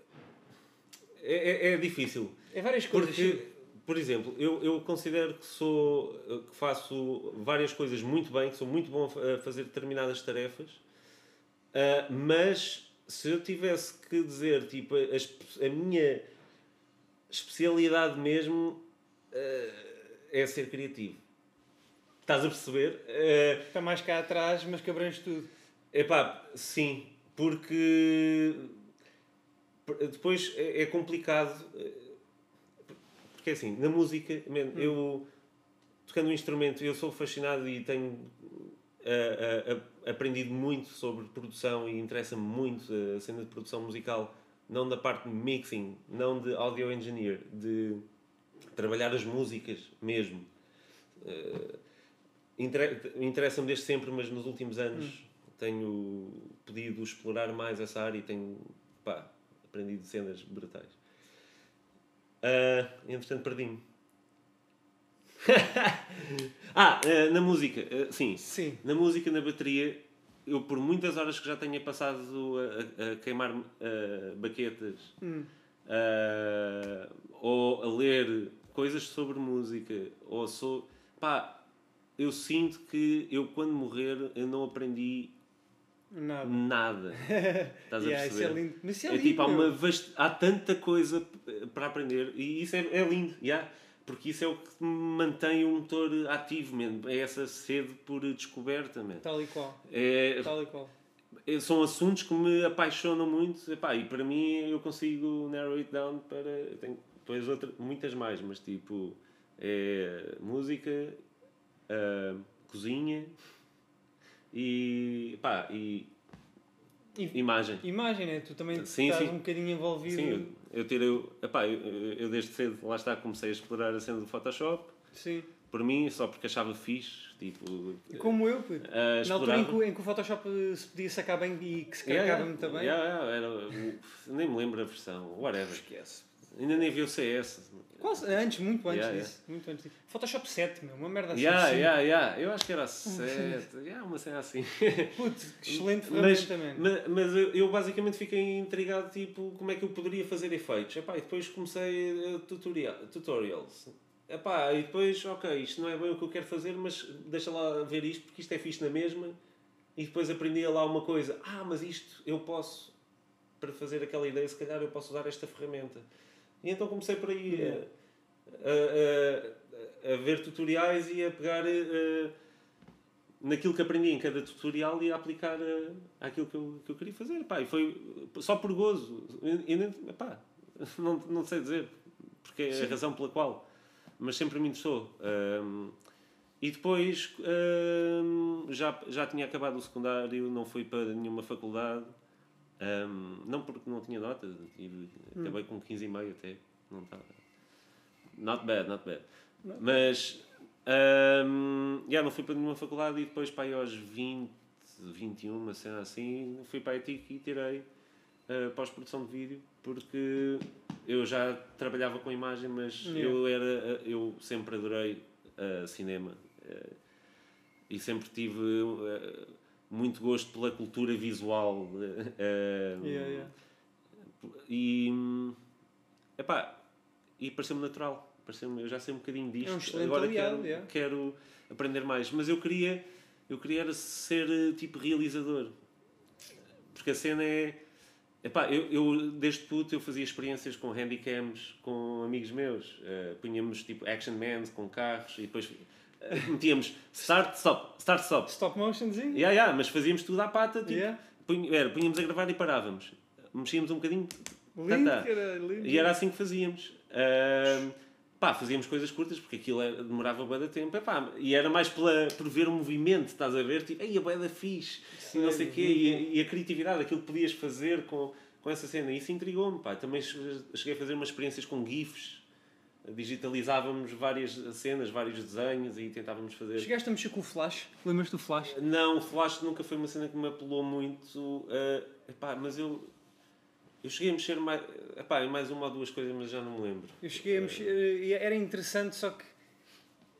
é, é, é difícil. em várias coisas. Porque, por exemplo, eu, eu considero que sou que faço várias coisas muito bem, que sou muito bom a fazer determinadas tarefas, ah, mas se eu tivesse que dizer tipo, a, a minha especialidade mesmo ah, é ser criativo. Estás a perceber? Ah, Está mais cá atrás, mas que abrange tudo. Epá, sim, porque depois é é complicado. eh, Porque assim, na música, man, eu tocando um instrumento, eu sou fascinado e tenho ah, ah, ah, aprendido muito sobre produção e interessa-me muito a cena de produção musical, não da parte de mixing, não de audio engineer, de trabalhar as músicas mesmo. Eh, inter- Interessa-me desde sempre, mas nos últimos anos tenho podido explorar mais essa área e tenho pá, aprendido cenas brutais. Ah, entretanto, perdi-me. ah, ah, na música, ah, sim. Sim. Na música, na bateria, eu por muitas horas que já tenha passado a, a- queimar ah, baquetas Hum. ah, ou a ler coisas sobre música, ou sou. pá, eu sinto que eu quando morrer eu não aprendi Nada. nada. Estás a Yeah, isso é perceber? lindo. Mas isso é, É lindo. tipo, há, uma vast... há tanta coisa para aprender e isso é, é lindo, yeah? porque isso é o que mantém o motor ativo, mesmo. é essa sede por descoberta. Man. Tal e qual. É, Tal e qual. é- são assuntos que me apaixonam muito epá, e para mim eu consigo narrow it down para. eu Tenho depois outra, muitas mais, mas tipo, é música, ah, cozinha e. pá, e. Imagem. Imagem, né? Tu também Sim, estás sim. um bocadinho envolvido. Sim, eu, tirei. Epá, eu, eu desde cedo, lá está, comecei a explorar a cena do Photoshop. Sim. Por mim, só porque achava fixe, tipo. Como eu, puto. ah, Na altura em explorava. que, em que o Photoshop se podia sacar bem e que se Yeah, carregava yeah. muito bem. Yeah, yeah, era, nem me lembro a versão, whatever. Esquece. Ainda nem vi o CS. Quase, antes, muito antes Yeah, disso. Muito antes disso. Photoshop 7, meu, uma merda assim. Yeah, sim. yeah, yeah. Eu acho que era a 7. yeah, uma cena assim. Que excelente Mas, ferramenta, man. mas, mas eu, eu basicamente fiquei intrigado, tipo, como é que eu poderia fazer efeitos. Epá, e depois comecei a tutorial, tutorials. Epá, e depois, ok, isto não é bem o que eu quero fazer, mas deixa lá ver isto, porque isto é fixe na mesma. E depois aprendia lá uma coisa. Ah, mas isto eu posso, para fazer aquela ideia, se calhar eu posso usar esta ferramenta. E então comecei por aí a, a, a- a ver tutoriais e a pegar eh, naquilo que aprendi em cada tutorial e a aplicar eh, àquilo que eu, que eu queria fazer. Pá, e foi só por gozo. E, e epá, não, não sei dizer porque é Sim. a razão pela qual, mas sempre me interessou. Ahm, e depois ahm, já, já tinha acabado o secundário, não fui para nenhuma faculdade. Ahm, não porque não tinha nota, tive, acabei com 15,5 até. Não estava. Not bad, not bad. Not Mas ahm, já não fui para nenhuma faculdade e depois para aí aos 20, 21, uma cena assim, fui para a ETIC e tirei uh, pós-produção de vídeo porque eu já trabalhava com imagem, mas Yeah. eu era eu sempre adorei uh, cinema uh, e sempre tive uh, muito gosto pela cultura visual uh, uh, Yeah, yeah. e epá, e pareceu-me natural pareceu eu já sei um bocadinho disto É um agora aliado, quero, yeah. quero aprender mais mas eu queria eu queria ser eh, tipo realizador porque a cena é epá, eu, eu desde puto eu fazia experiências com handycams com amigos meus Eh, punhamos tipo action mans com carros e depois metíamos start stop start stop Stop motionzinho? yeah, yeah, mas fazíamos tudo à pata tipo, Yeah. era, punhamos a gravar e parávamos mexíamos um bocadinho Lindo, tá. cara, lindo. e era assim que fazíamos. Ahm, pá, fazíamos coisas curtas porque aquilo era- demorava bem de tempo. Epá, e era mais pela, por ver o movimento, estás a ver? Tipo, ei, a boeda fixe, e não sei o quê. E, a- e a criatividade, aquilo que podias fazer com, com essa cena. Isso intrigou-me, pá. Também cheguei a fazer umas experiências com GIFs. Digitalizávamos várias cenas, vários desenhos e tentávamos fazer. Chegaste a mexer com o Flash? Lembras do Flash? Não, o Flash nunca foi uma cena que me apelou muito. Uh, epá, mas eu. Eu cheguei a mexer mais, epá, em mais uma ou duas coisas, mas já não me lembro. Eu cheguei a mexer. e Era interessante, só que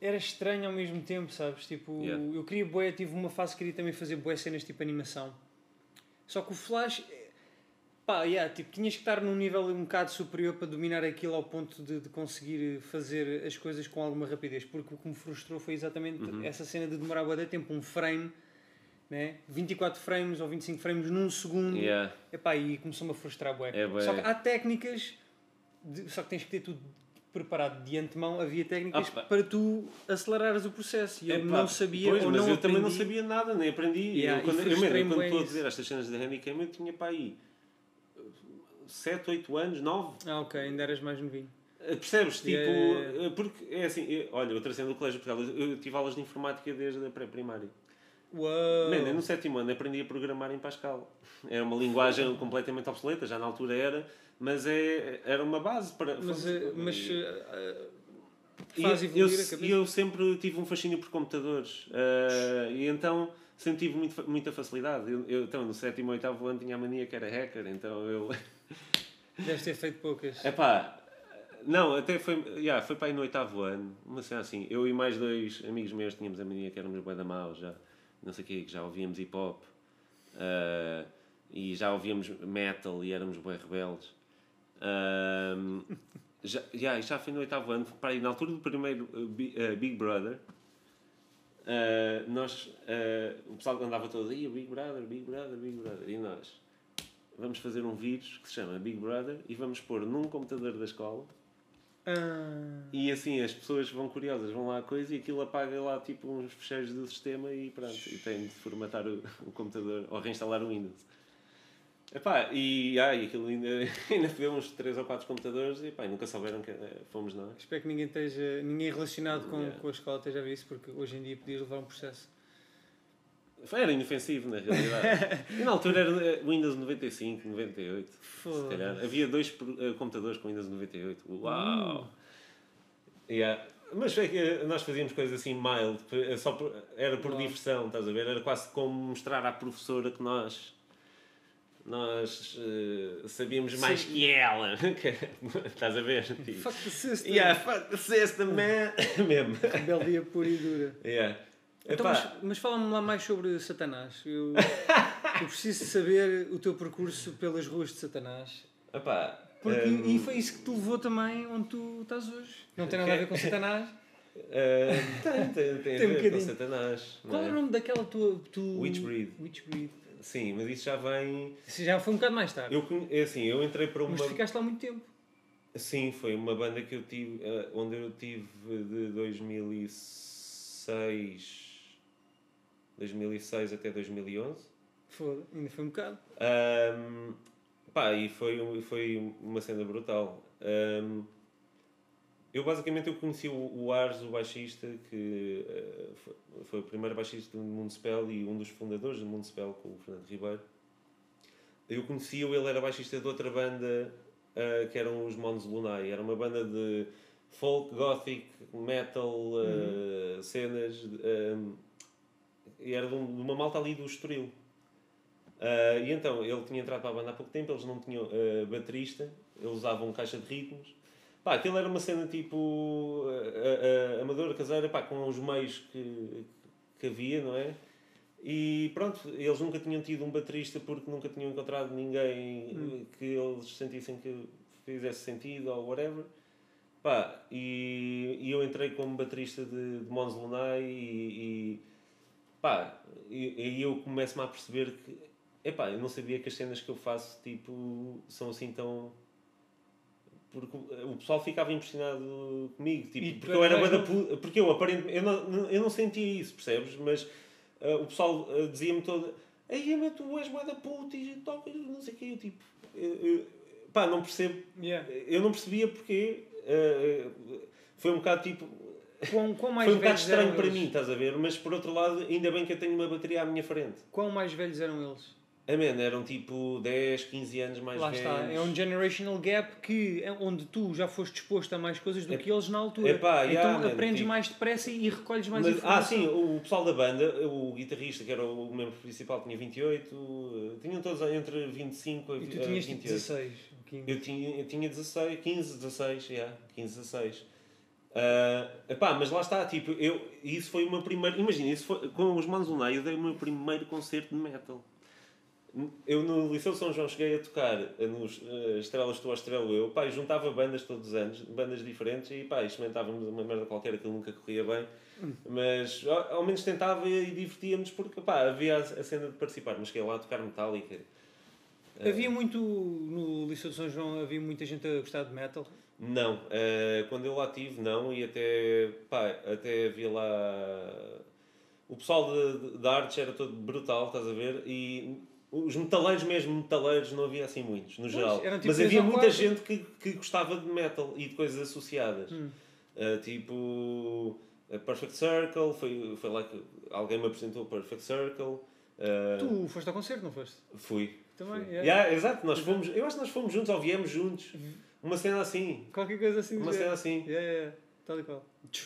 era estranho ao mesmo tempo, sabes? Tipo, Yeah. eu queria boé, tive uma fase que queria também fazer boé cenas tipo animação. Só que o Flash, eh, pá, yeah, tipo, tinhas que estar num nível um bocado superior para dominar aquilo ao ponto de, de conseguir fazer as coisas com alguma rapidez. Porque o que me frustrou foi exatamente Uhum. essa cena de demorar bué de tempo, um frame, né? 24 frames ou 25 frames num segundo. Yeah. Epá, e começou-me a frustrar bué. É bué. Só que há técnicas, de- só que tens que ter tudo preparado de antemão. Havia técnicas Ah, para tu acelerares o processo. E eu não sabia pois, ou mas não eu também não aprendi. sabia nada, nem aprendi. Yeah, eu, quando, eu, mesmo, quando estou a dizer estas cenas de handicam, eu tinha para aí 7, 8 anos, 9. Ah, ok, ainda eras mais novinho. Eh, Percebes? Tipo, Yeah, eh, porque é assim, eu- olha, outra cena do colégio de Portugal, eu tive aulas de informática desde a pré-primária. Uau! Man, eu no sétimo ano aprendi a programar em Pascal. Era uma linguagem completamente obsoleta, já na altura era, mas é, era uma base para. Mas, eh, mas E faz eu, evoluir a eu, cabeça. e eu sempre tive um fascínio por computadores eh, e então sempre tive muito, muita facilidade. Eu, eu, então, no sétimo ou oitavo ano tinha a mania que era hacker, então eu. Deves ter feito poucas. Epá, não, até foi, yeah, foi para aí no oitavo ano, uma cena assim. Eu e mais dois amigos meus tínhamos a mania que éramos bué da mau, já, não sei o quê, que já ouvíamos hip hop eh, e já ouvíamos metal e éramos bué rebeldes. Ahm, já, yeah, já foi no oitavo ano, para aí na altura do primeiro eh, Big Brother. nós, o pessoal andava todo aí, Big Brother, Big Brother, Big Brother, e nós vamos fazer um vírus que se chama Big Brother e vamos pôr num computador da escola Ah, e assim as pessoas vão curiosas, vão lá a coisa e aquilo apaga lá tipo uns fecheiros do sistema e pronto, e tem de formatar o, o computador ou reinstalar o Windows. Epá, e, e aquilo ainda, ainda uns 3 ou 4 computadores e epá, nunca souberam que eh, fomos nós. espero que ninguém esteja, ninguém relacionado com, Yeah. com a escola esteja a ver isso, porque hoje em dia podias levar um processo. Era inofensivo na realidade. e na altura era eh, Windows 95, 98. Se calhar. Havia dois eh, computadores com Windows 98. Uau! Yeah. Mas foi que nós fazíamos coisas assim mild, eh, só por- era por diversão, estás a ver? Era quase como mostrar à professora que nós nós eh, sabíamos mais Sim. que ela. estás a ver? Fuck the system! yeah, fuck the system, man! Mesmo. Rebeldia pura e dura. Yeah. Então, mas, mas fala-me lá mais sobre Satanás. Eu, eu preciso saber o teu percurso pelas ruas de Satanás. epá, Porque, ehm, E foi isso que te levou também onde tu estás hoje. Não tem nada a ver com Satanás. eh, tem, tem, tem, Tem a um ver com bocadinho. Satanás. Qual é o nome daquela tua. Tu... Witchbreed. Witchbreed. Sim, mas isso já vem. Isso já foi um bocado mais tarde. Eu, é assim, eu entrei para uma. Mas tu ficaste lá muito tempo. Sim, foi uma banda que eu tive, eh, onde eu tive de 2006, 2006 até 2011. Foda, ainda foi um bocado. Ahm, pá, e foi, um- foi uma cena brutal. Ahm, eu basicamente eu conheci o, o Ars, o baixista, que eh, foi, foi o primeiro baixista do Municipal e um dos fundadores do Municipal com o Fernando Ribeiro. Eu conheci-o, ele era baixista de outra banda eh, que eram os Mons Lunai. Era uma banda de folk, gothic, metal, eh, cenas. ahm, e era de, um- uma malta ali do Estoril. Ah, e então, ele tinha entrado para a banda há pouco tempo, eles não tinham ah, baterista, eles usavam caixa de ritmos. Pá, aquilo era uma cena tipo ah, amadora, caseira, pá, com os meios que, que havia, não é? E pronto, eles nunca tinham tido um baterista porque nunca tinham encontrado ninguém que eles sentissem que fizesse sentido ou whatever. Pá, e, e eu entrei como baterista de, de Mons Lunai e, e pá, aí eu começo-me a perceber que epá, eu não sabia que as cenas que eu faço tipo, são assim tão. Porque o pessoal ficava impressionado comigo, tipo, E porque eu era eras bué da pu- porque eu aparentemente eu não, eu não sentia isso, percebes? Mas ah, o pessoal ah, dizia-me todo, ei, mas tu és bué da puta e tocas, não sei o quê, eu tipo, eu- eu- pá, não percebo, Yeah. eu não percebia porque ah, foi um bocado tipo, Quão, quão mais foi um bocado estranho para eles? mim, estás a ver? Mas por outro lado, ainda bem que eu tenho uma bateria à minha frente. Quão mais velhos eram eles? Ah, man, eram tipo 10, 15 anos mais Lá velhos. está, é um generational gap que é onde tu já foste exposto a mais coisas do É- que eles na altura. Epá, então yeah, man, aprendes tipo- mais depressa e recolhes mais Mas- ah, informação. sim, o pessoal da banda, o guitarrista, que era o membro principal, tinha 28, eh, tinham todos entre 25 a E tu a tinhas tipo 28. 16. 15. Eu tinha, eu tinha 16, 15, 16, yeah, 15, 16. Ah, epá, mas lá está, tipo, eu, isso foi o meu primeiro. Imagina, isso foi, com os Manzunai eu dei o meu primeiro concerto de metal. Eu no Liceu de São João cheguei a tocar nos eh, Estrelas Tu, Estrela Eu, pá, juntava bandas todos os anos, bandas diferentes, e pá, experimentávamos uma merda qualquer que nunca corria bem, mas ao, ao menos tentava e divertíamos porque pá, havia a, a cena de participar, mas cheguei lá a tocar Metallica. Havia muito, no Liceu de São João, havia muita gente a gostar de metal. Não, eh, quando eu lá tive, não, e até, pá, até havia lá. O pessoal de artes era todo brutal, estás a ver? E os metaleiros mesmo, metaleiros, não havia assim muitos, no geral. tipo Mas havia muita quatro. gente que, que gostava de metal e de coisas associadas. Hum. Eh, tipo, a Perfect Circle, foi, foi lá que alguém me apresentou Perfect Circle. eh, Tu foste ao concerto, não foste? Fui. Também, fui. é. Yeah, exato, nós fomos, eu acho que nós fomos juntos ou viemos juntos. Uma cena assim. Qualquer coisa assim. Uma cena assim. Yeah, yeah, yeah. Tal e qual.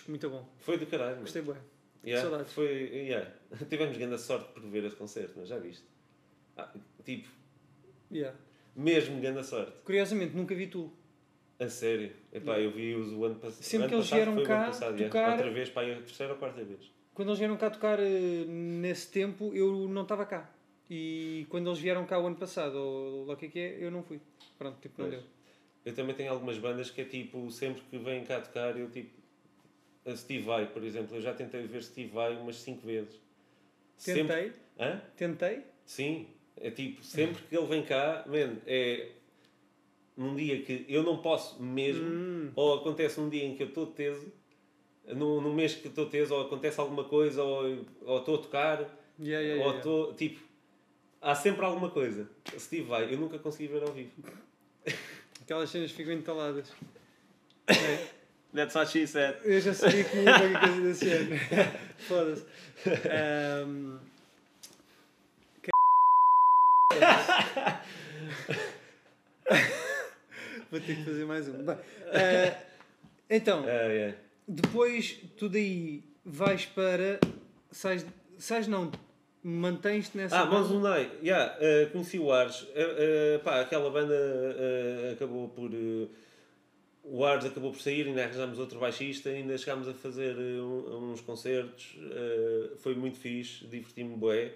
Muito bom. Foi do caralho. Gostei bem. Yeah, Saudades. Foi, yeah. Tivemos grande sorte por ver esse concerto, mas já viste? Ah, tipo, Yeah. mesmo grande sorte. Curiosamente, nunca vi tu. A sério. Epá, eu vi-os o ano, pass Sempre ano que eles passado. vieram cá passado, yeah. tocar- Outra vez, pá, a terceira ou quarta vez. Quando eles vieram cá tocar eh, nesse tempo, eu não estava cá. E quando eles vieram cá o ano passado, ou lá o que é que é, eu não fui. Pronto, tipo, não Pois. deu. Eu também tenho algumas bandas que é tipo, sempre que vêm cá tocar, eu tipo. A Steve Vai, por exemplo, eu já tentei ver Steve Vai umas 5 vezes. Sempre... Tentei, Hã? tentei. Sim, é tipo, sempre que ele vem cá, man, é num dia que eu não posso mesmo, Hum. ou acontece um dia em que eu estou teso, no, no mês que estou teso, ou acontece alguma coisa, ou ou estou a tocar, Yeah, yeah, ou yeah. estou, tipo, há sempre alguma coisa. Steve vai, eu nunca consegui ver ao vivo. Aquelas cenas ficam entaladas. É. That's what she said. Eu já sabia que ia qualquer coisa desse género. Foda-se. Ahm, que Vou ter que fazer mais um. Bem, ah, então, Ah, yeah. depois tu daí vais para. Sais, sais não, mantens-te nessa. Ah, banda? Manzunai, yeah, uh, conheci o Ars. Uh, uh, pá, aquela banda uh, acabou por. uh, o Ars acabou por sair, ainda arranjámos outro baixista, ainda chegámos a fazer uh, uns concertos. uh, foi muito fixe, diverti-me bué.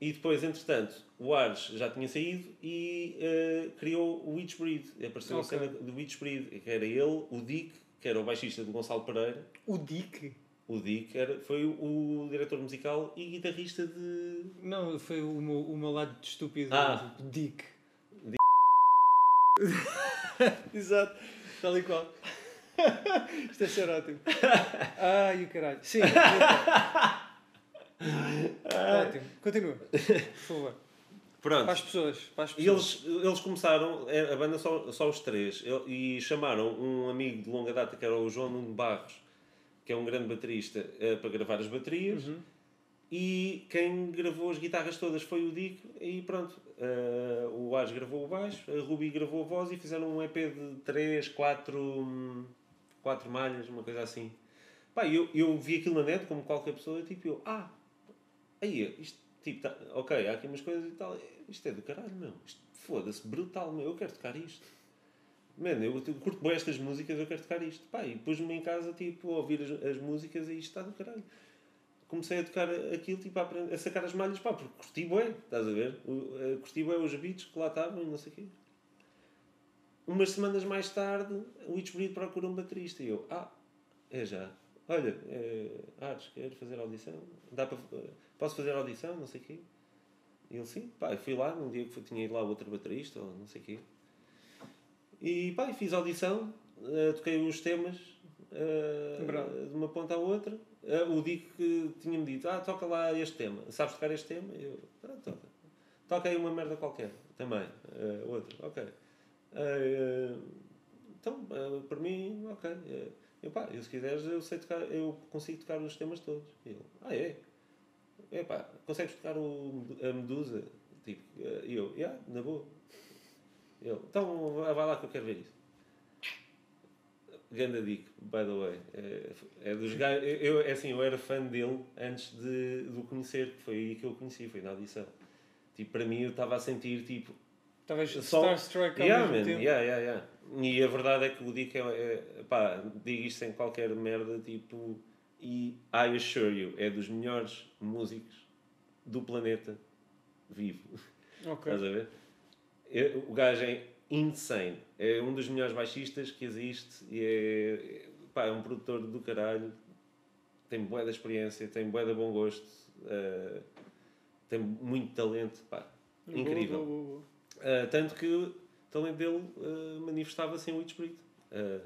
E depois, entretanto, o Ars já tinha saído e uh, criou o Witchbreed. Apareceu Ok. a cena do Witchbreed, que era ele, o Dick, que era o baixista do Gonçalo Pereira. O Dick? O Dick era, foi o, o diretor musical e guitarrista de. Não, foi o meu, o meu lado de estúpido. Ah. tipo, Dick. Exato, tal e qual. Isto é ser ótimo. Ai, o caralho. Sim, ótimo. Continua, por favor. Pronto. Para as pessoas. Para as E pessoas. eles, eles começaram, é, a banda só, só os três, e chamaram um amigo de longa data que era o João Nuno Barros, que é um grande baterista, eh, para gravar as baterias. Uhum. E quem gravou as guitarras todas foi o Dick, e pronto. eh, o Ars gravou o baixo, a Ruby gravou a voz e fizeram um EP de 3, 4, quatro malhas, uma coisa assim. Pá, eu, eu vi aquilo na net, como qualquer pessoa, tipo, eu, ah, aí, isto, tipo, tá, ok, há aqui umas coisas e tal, isto é do caralho, meu, isto, foda-se, brutal, meu, eu quero tocar isto. Mano, eu, eu curto bem estas músicas, eu quero tocar isto. Pá, e pus-me em casa, tipo, a ouvir as, as músicas e isto está do caralho. Comecei a tocar aquilo, tipo, a, aprender, a sacar as malhas, pá, porque curti bem, estás a ver? Eh, curti bem os beats que lá estavam e não sei o quê. Umas semanas mais tarde, o Witchbreed procura um baterista e eu, ah, é já. Olha, é, Ares, quero fazer audição? Dá para, posso fazer audição? Não sei o quê. E ele, sim, pá, fui lá, num dia que tinha ido lá outro baterista, ou não sei o quê. E pá, fiz audição, eh, toquei os temas Bravo. de uma ponta à outra. Eh, o Dick que tinha-me dito, ah, toca lá este tema. Sabes tocar este tema? Eu, ah, toca. Toca aí uma merda qualquer, também. Eh, outro, ok. Então, para mim, ok. Eu, pá, eu, se quiseres, eu sei tocar, eu consigo tocar os temas todos. E ele, ah, é? É pá, consegues tocar o, a Medusa? Tipo, e eu, yeah, na boa. Ele, então vai lá que eu quero ver isso. Ganda Dick, by the way. É, é dos gajos, eu, é assim, eu era fã dele antes de, de o conhecer, que foi aí que eu o conheci, foi na audição. Tipo, para mim eu estava a sentir, tipo... Talvez Só- Starstruck ao Yeah, mesmo man, yeah, yeah, yeah. E a verdade é que o Dick é, é pá, digo isto sem qualquer merda, tipo, e I assure you, é dos melhores músicos do planeta vivo. Ok. Estás a ver? O gajo é insane. É um dos melhores baixistas que existe e é, pá, é um produtor do caralho. Tem bué da experiência, tem bué de bom gosto, eh, tem muito talento. Pá, Boa, incrível. boa, boa, boa. Uh, tanto que o talento dele uh, manifestava-se em Witch Spirit. Uh,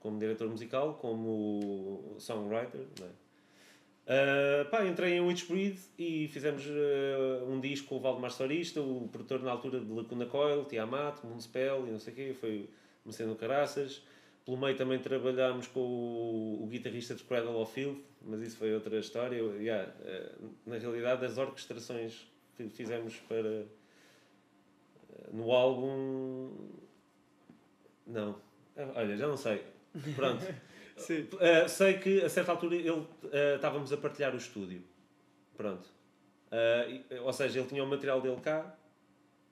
como diretor musical, como songwriter. Não é? Uh, pá, entrei em Witch Breed e fizemos uh, um disco com o Valdemar Sorista, o produtor na altura de Lacuna Coil, Tiamat, Moonspell e não sei o quê, foi do caraças. Pelo meio também trabalhámos com o, o guitarrista de Cradle of Filth, mas isso foi outra história. Yeah, uh, na realidade, as orquestrações que fizemos para no álbum. Não. Olha, já não sei. Pronto. Uh, sei que a certa altura ele, uh, estávamos a partilhar o estúdio. Pronto. Uh, ou seja, ele tinha o material dele cá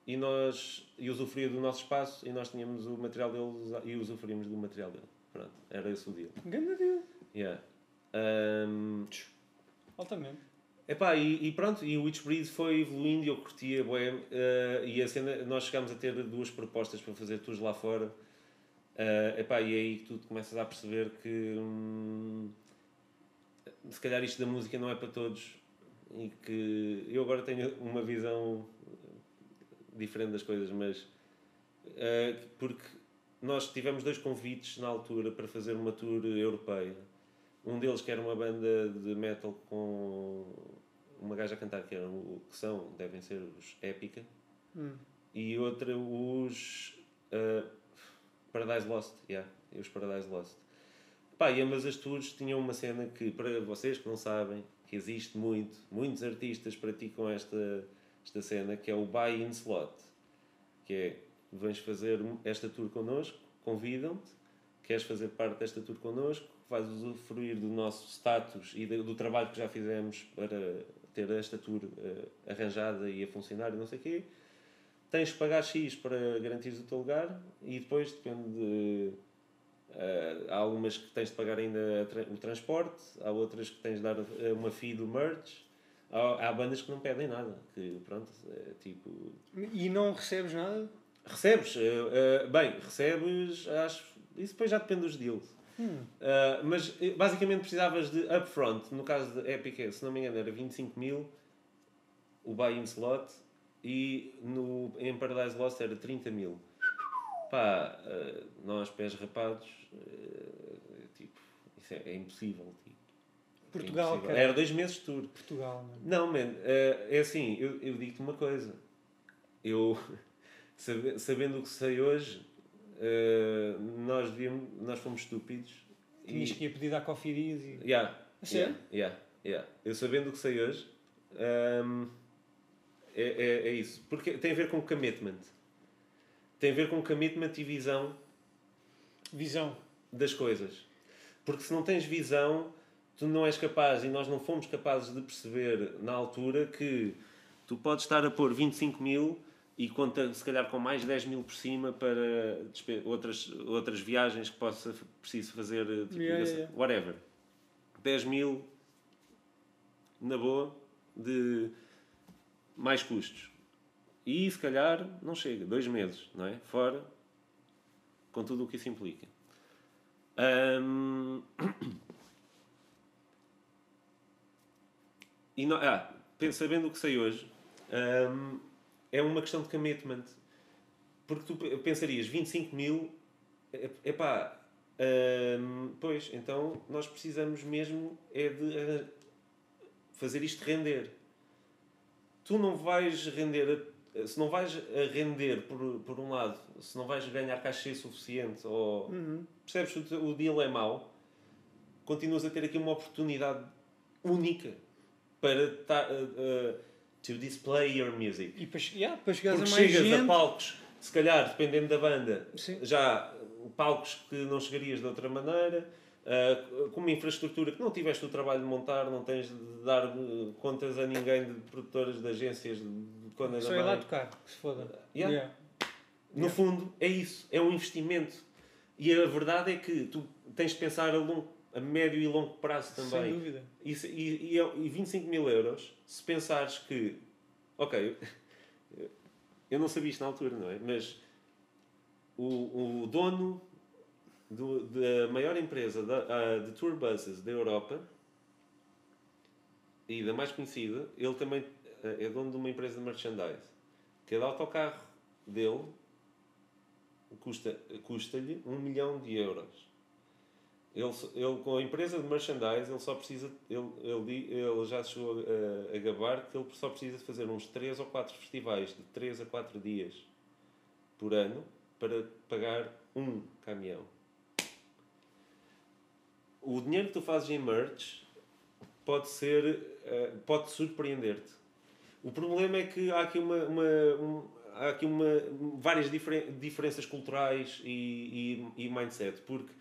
e nós e usufruía do nosso espaço e nós tínhamos o material dele e usufruímos do material dele. Pronto. Era esse o deal. Ganda deal. Yeah. Um, Altamente. Epá, e, e pronto, e o Witchbreed foi evoluindo e eu curtia bué, eh, e a cena, nós chegámos a ter duas propostas para fazer tours lá fora. Eh, epá, e é aí que tu começas a perceber que hum, se calhar isto da música não é para todos e que eu agora tenho uma visão diferente das coisas, mas eh, porque nós tivemos dois convites na altura para fazer uma tour europeia. Um deles que era uma banda de metal com uma gaja a cantar que eram o que são, devem ser os Épica, Hum. e outra os uh, Paradise Lost, yeah, os Paradise Lost. Pá, e ambas as tours tinham uma cena que, para vocês que não sabem, que existe muito, muitos artistas praticam esta, esta cena, que é o buy-in slot, que é, vens fazer esta tour connosco, convidam-te, queres fazer parte desta tour connosco, vais usufruir do nosso status e do, do trabalho que já fizemos para ter esta tour eh, arranjada e a funcionar e não sei o quê. Tens que pagar X para garantir o teu lugar e depois depende de... eh, há algumas que tens de pagar ainda o transporte, há outras que tens de dar eh, uma fee do merch, há, há bandas que não pedem nada, que pronto, é tipo... E não recebes nada? Recebes, eh, eh, bem, recebes, acho, isso depois já depende dos deals. Hum. Uh, mas basicamente precisavas de upfront, no caso de Epic, se não me engano, era 25 mil o buy-in slot e no, em Paradise Lost era 30 mil. Pá, uh, nós, pés rapados, uh, tipo, isso é, é impossível. Tipo, é Portugal, impossível. cara. Era dois meses de tour. Portugal, mano. Não, man, uh, é assim, eu, eu digo-te uma coisa. Eu, sabe- sabendo o que sei hoje, nós, devíamos, nós fomos estúpidos. Tinhas que ir pedir à Coffee Dias e... Yeah, A sério? yeah, yeah, yeah. Eu sabendo o que sei hoje, hum, é, é, é isso. Porque tem a ver com commitment. Tem a ver com commitment e visão Visão. das coisas. Porque se não tens visão, tu não és capaz, e nós não fomos capazes de perceber na altura que tu podes estar a pôr 25 mil e conta se calhar com mais 10 mil por cima para outras, outras viagens que possa preciso fazer, tipo, Yeah, yeah. whatever. 10 mil na boa de mais custos. E se calhar não chega, dois meses, não é? Fora, com tudo o que isso implica. Ahm, E não, ah, sabendo o que sei hoje, ahm, é uma questão de commitment. Porque tu pe- pensarias, 25 mil, é- epá, ahm, pois, então nós precisamos mesmo é de fazer isto render. Tu não vais render, se não vais render por, por um lado, se não vais ganhar cachê suficiente ou Uhum. percebes que o o deal é mau, continuas a ter aqui uma oportunidade única para ta- uh, uh, to display your music. E para, yeah, para chegares Porque a mais chegas gente. a palcos, se calhar, dependendo da banda, Sim. já palcos que não chegarias de outra maneira, ah, com uma infraestrutura que não tiveste o trabalho de montar, não tens de dar eh, contas a ninguém de produtoras, de agências, de, de quando Só ir lá tocar, que se foda. Yeah. Yeah. No fundo, é isso, é um investimento. E a verdade é que tu tens de pensar a, longo, a médio e longo prazo Sem também. dúvida. E, e, e, é- e 25 mil euros, se pensares que, ok, eu não sabia isto na altura, não é? Mas o, o dono do- da maior empresa da, ah, de tour buses da Europa e da mais conhecida, ele também ah, é dono de uma empresa de merchandise. Cada autocarro dele custa- custa-lhe um milhão de euros. Ele, ele, com a empresa de merchandise, ele só precisa, ele, ele, ele já chegou a, a gabar que ele só precisa de fazer uns 3 ou 4 festivais de 3 a 4 dias por ano para pagar um caminhão. O dinheiro que tu fazes em merch pode ser, eh, pode surpreender-te. O problema é que há aqui uma, uma- um- há aqui uma, várias diferen- diferenças culturais e, e, e mindset, porque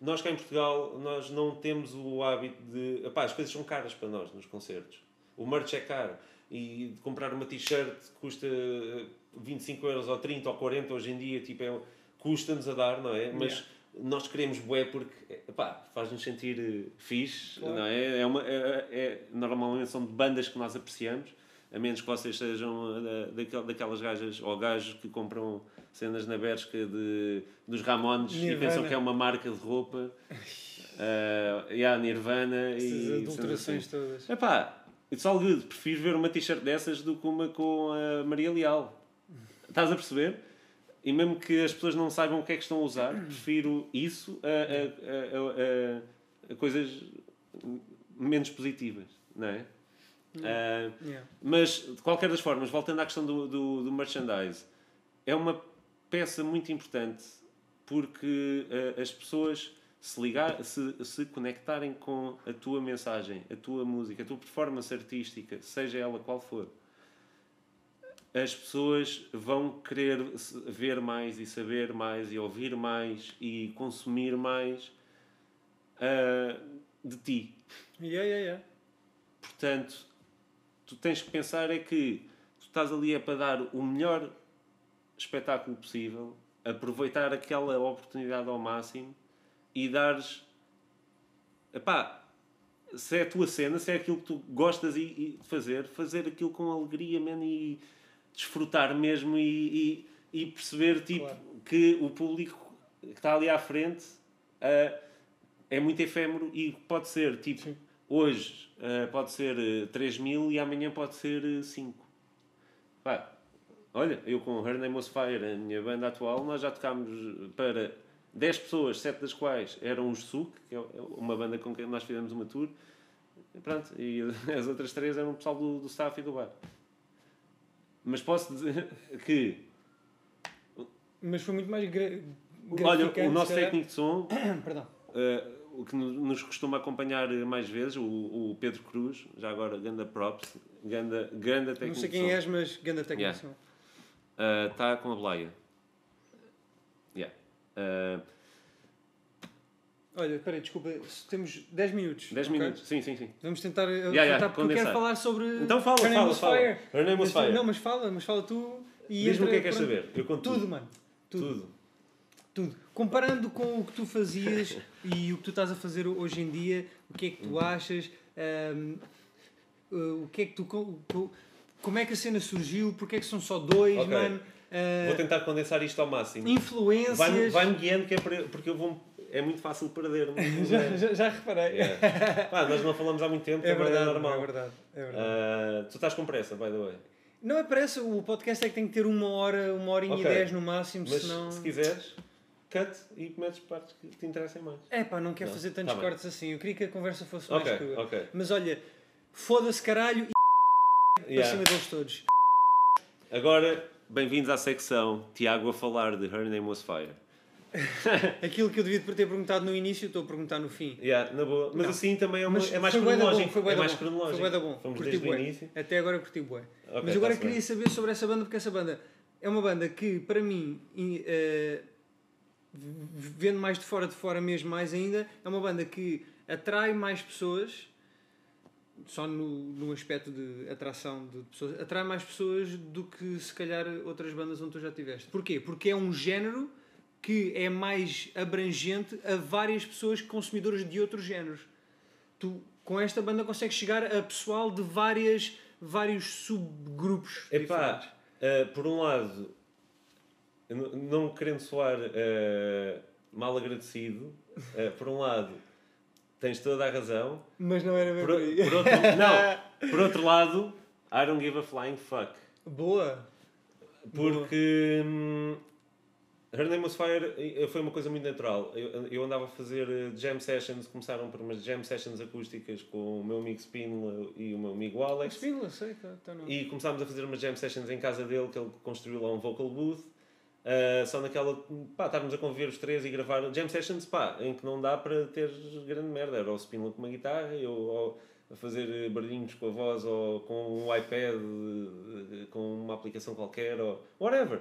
nós cá em Portugal nós não temos o hábito de. As coisas são caras para nós nos concertos. O merch é caro e comprar uma t-shirt custa eh, 25 euros ou 30 ou 40 hoje em dia, tipo, é, custa-nos a dar, não é? Mas Yeah. Nós queremos bué porque epá, faz-nos sentir eh, fixe, Claro. não é? É uma, é, é- normalmente são de bandas que nós apreciamos, a menos que vocês sejam eh, daquel- daquelas gajas ou gajos que compram cenas na Bershka de, dos Ramones e Nirvana. pensam que é uma marca de roupa. Uh, e a Nirvana Essas e cenas adulterações assim. todas. Epá, it's all good. Prefiro ver uma t-shirt dessas do que uma com a Maria Leal. Estás a perceber? E mesmo que as pessoas não saibam o que é que estão a usar, prefiro isso a, a- a- a- coisas menos positivas, não é? Ah, Yeah. mas, de qualquer das formas, voltando à questão do, do, do merchandise, é uma peça muito importante porque ah, as pessoas se, ligar, se, se conectarem com a tua mensagem, a tua música, a tua performance artística, seja ela qual for, as pessoas vão querer ver mais e saber mais e ouvir mais e consumir mais ah, de ti. Yeah, yeah, yeah. Portanto, tu tens que pensar é que tu estás ali é para dar o melhor espetáculo possível, aproveitar aquela oportunidade ao máximo e dares. Epá, se é a tua cena, se é aquilo que tu gostas de fazer, fazer aquilo com alegria, man, e desfrutar mesmo e, e, e perceber tipo, Claro. que o público que está ali à frente ah, é muito efêmero e pode ser tipo Sim. hoje ah, pode ser ah, 3 mil e amanhã pode ser 5. Pá, olha, eu com Her Name Was Fire, a minha banda atual, nós já tocámos para 10 pessoas, 7 das quais eram os Suk, que é uma banda com quem nós fizemos uma tour. E Pronto, e as outras três eram o pessoal do, do staff e do bar. Mas posso dizer que, Mas foi muito mais gra olha, o nosso técnico de som Perdão. Uh, o que no- nos costuma acompanhar mais vezes, o, o Pedro Cruz, já agora ganda props, ganda, ganda técnico Não sei de quem som. és, mas ganda técnico. Yeah. Está com a Blaia. Yeah. Uh, Olha, espera aí, desculpa, temos 10 minutos. 10 ok? minutos, sim, sim, sim. Vamos tentar uh, Yeah, yeah, tentar, porque eu quero falar sobre. Então fala, Her fala, fala. Fire. Her Name Mas- Fire. Não, mas fala, mas fala tu e Diz-me o que é que queres saber. Eu conto Tudo, tudo. mano. Tudo. Tudo. Tudo. Comparando com o que tu fazias e o que tu estás a fazer hoje em dia, o que é que tu achas? Ahm, uh, o que é que tu. co- co- Como é que a cena surgiu? Porque é que são só dois, Ok. mano? Ah, Vou tentar condensar isto ao máximo. influências. Vai-me vai guiando, que é para- porque eu vou, é muito fácil perder-me. já, já, já reparei. Yeah. Pá, nós não falamos há muito tempo, É verdade, é normal. é verdade. É verdade. Ah, tu estás com pressa, by the way. Não é pressa, o podcast é que tem que ter uma hora, uma hora e dez no máximo, Mas senão. se quiseres, cut e metes partes que te interessem mais. É pá, não quero Não, fazer tantos tá bem. cortes assim. Eu queria que a conversa fosse Ok, mais crua. ok. Mas olha, foda-se caralho e para Yeah. cima deles todos. Agora, bem-vindos à secção Tiago a falar de Her Name Was Fire. Aquilo que eu devia ter perguntado no início, estou a perguntar no fim. Yeah, na boa. Mas Não. assim também é, uma, é mais bom, cronológico. foi é mais bom. cronológico. Foi bué da bom. Fomos Curti desde o bué. início. Até agora curti bué. Ok, Mas agora tá-se queria bem. saber sobre essa banda, porque essa banda é uma banda que, para mim, v- vendo mais de fora de fora mesmo mais ainda, é uma banda que atrai mais pessoas, só no, no aspecto de atração de pessoas, atrai mais pessoas do que se calhar outras bandas onde tu já estiveste. Porquê? Porque é um género que é mais abrangente a várias pessoas consumidoras de outros géneros. Tu, com esta banda, consegues chegar a pessoal de várias, vários subgrupos Epá, uh, por um lado, não- querendo soar uh, mal agradecido, uh, por um lado, tens toda a razão. Mas não era bem Por, por outro, não, por outro lado, I don't give a flying fuck. Boa! Porque hum, Her Name Was Fire eh, foi uma coisa muito natural. Eu, eu andava a fazer eh, jam sessions, começaram por umas jam sessions acústicas com o meu amigo Spinla e o meu amigo Alex. Spínola, sei que está no... E começámos a fazer umas jam sessions em casa dele, que ele construiu lá um vocal booth. Uh, só naquela, pá, estávamos a conviver os três e gravar jam sessions, pá, em que não dá para ter grande merda. Era o Spinla com uma guitarra, eu ou a fazer eh, barulhinhos com a voz ou com um iPad, com uma aplicação qualquer, ou whatever.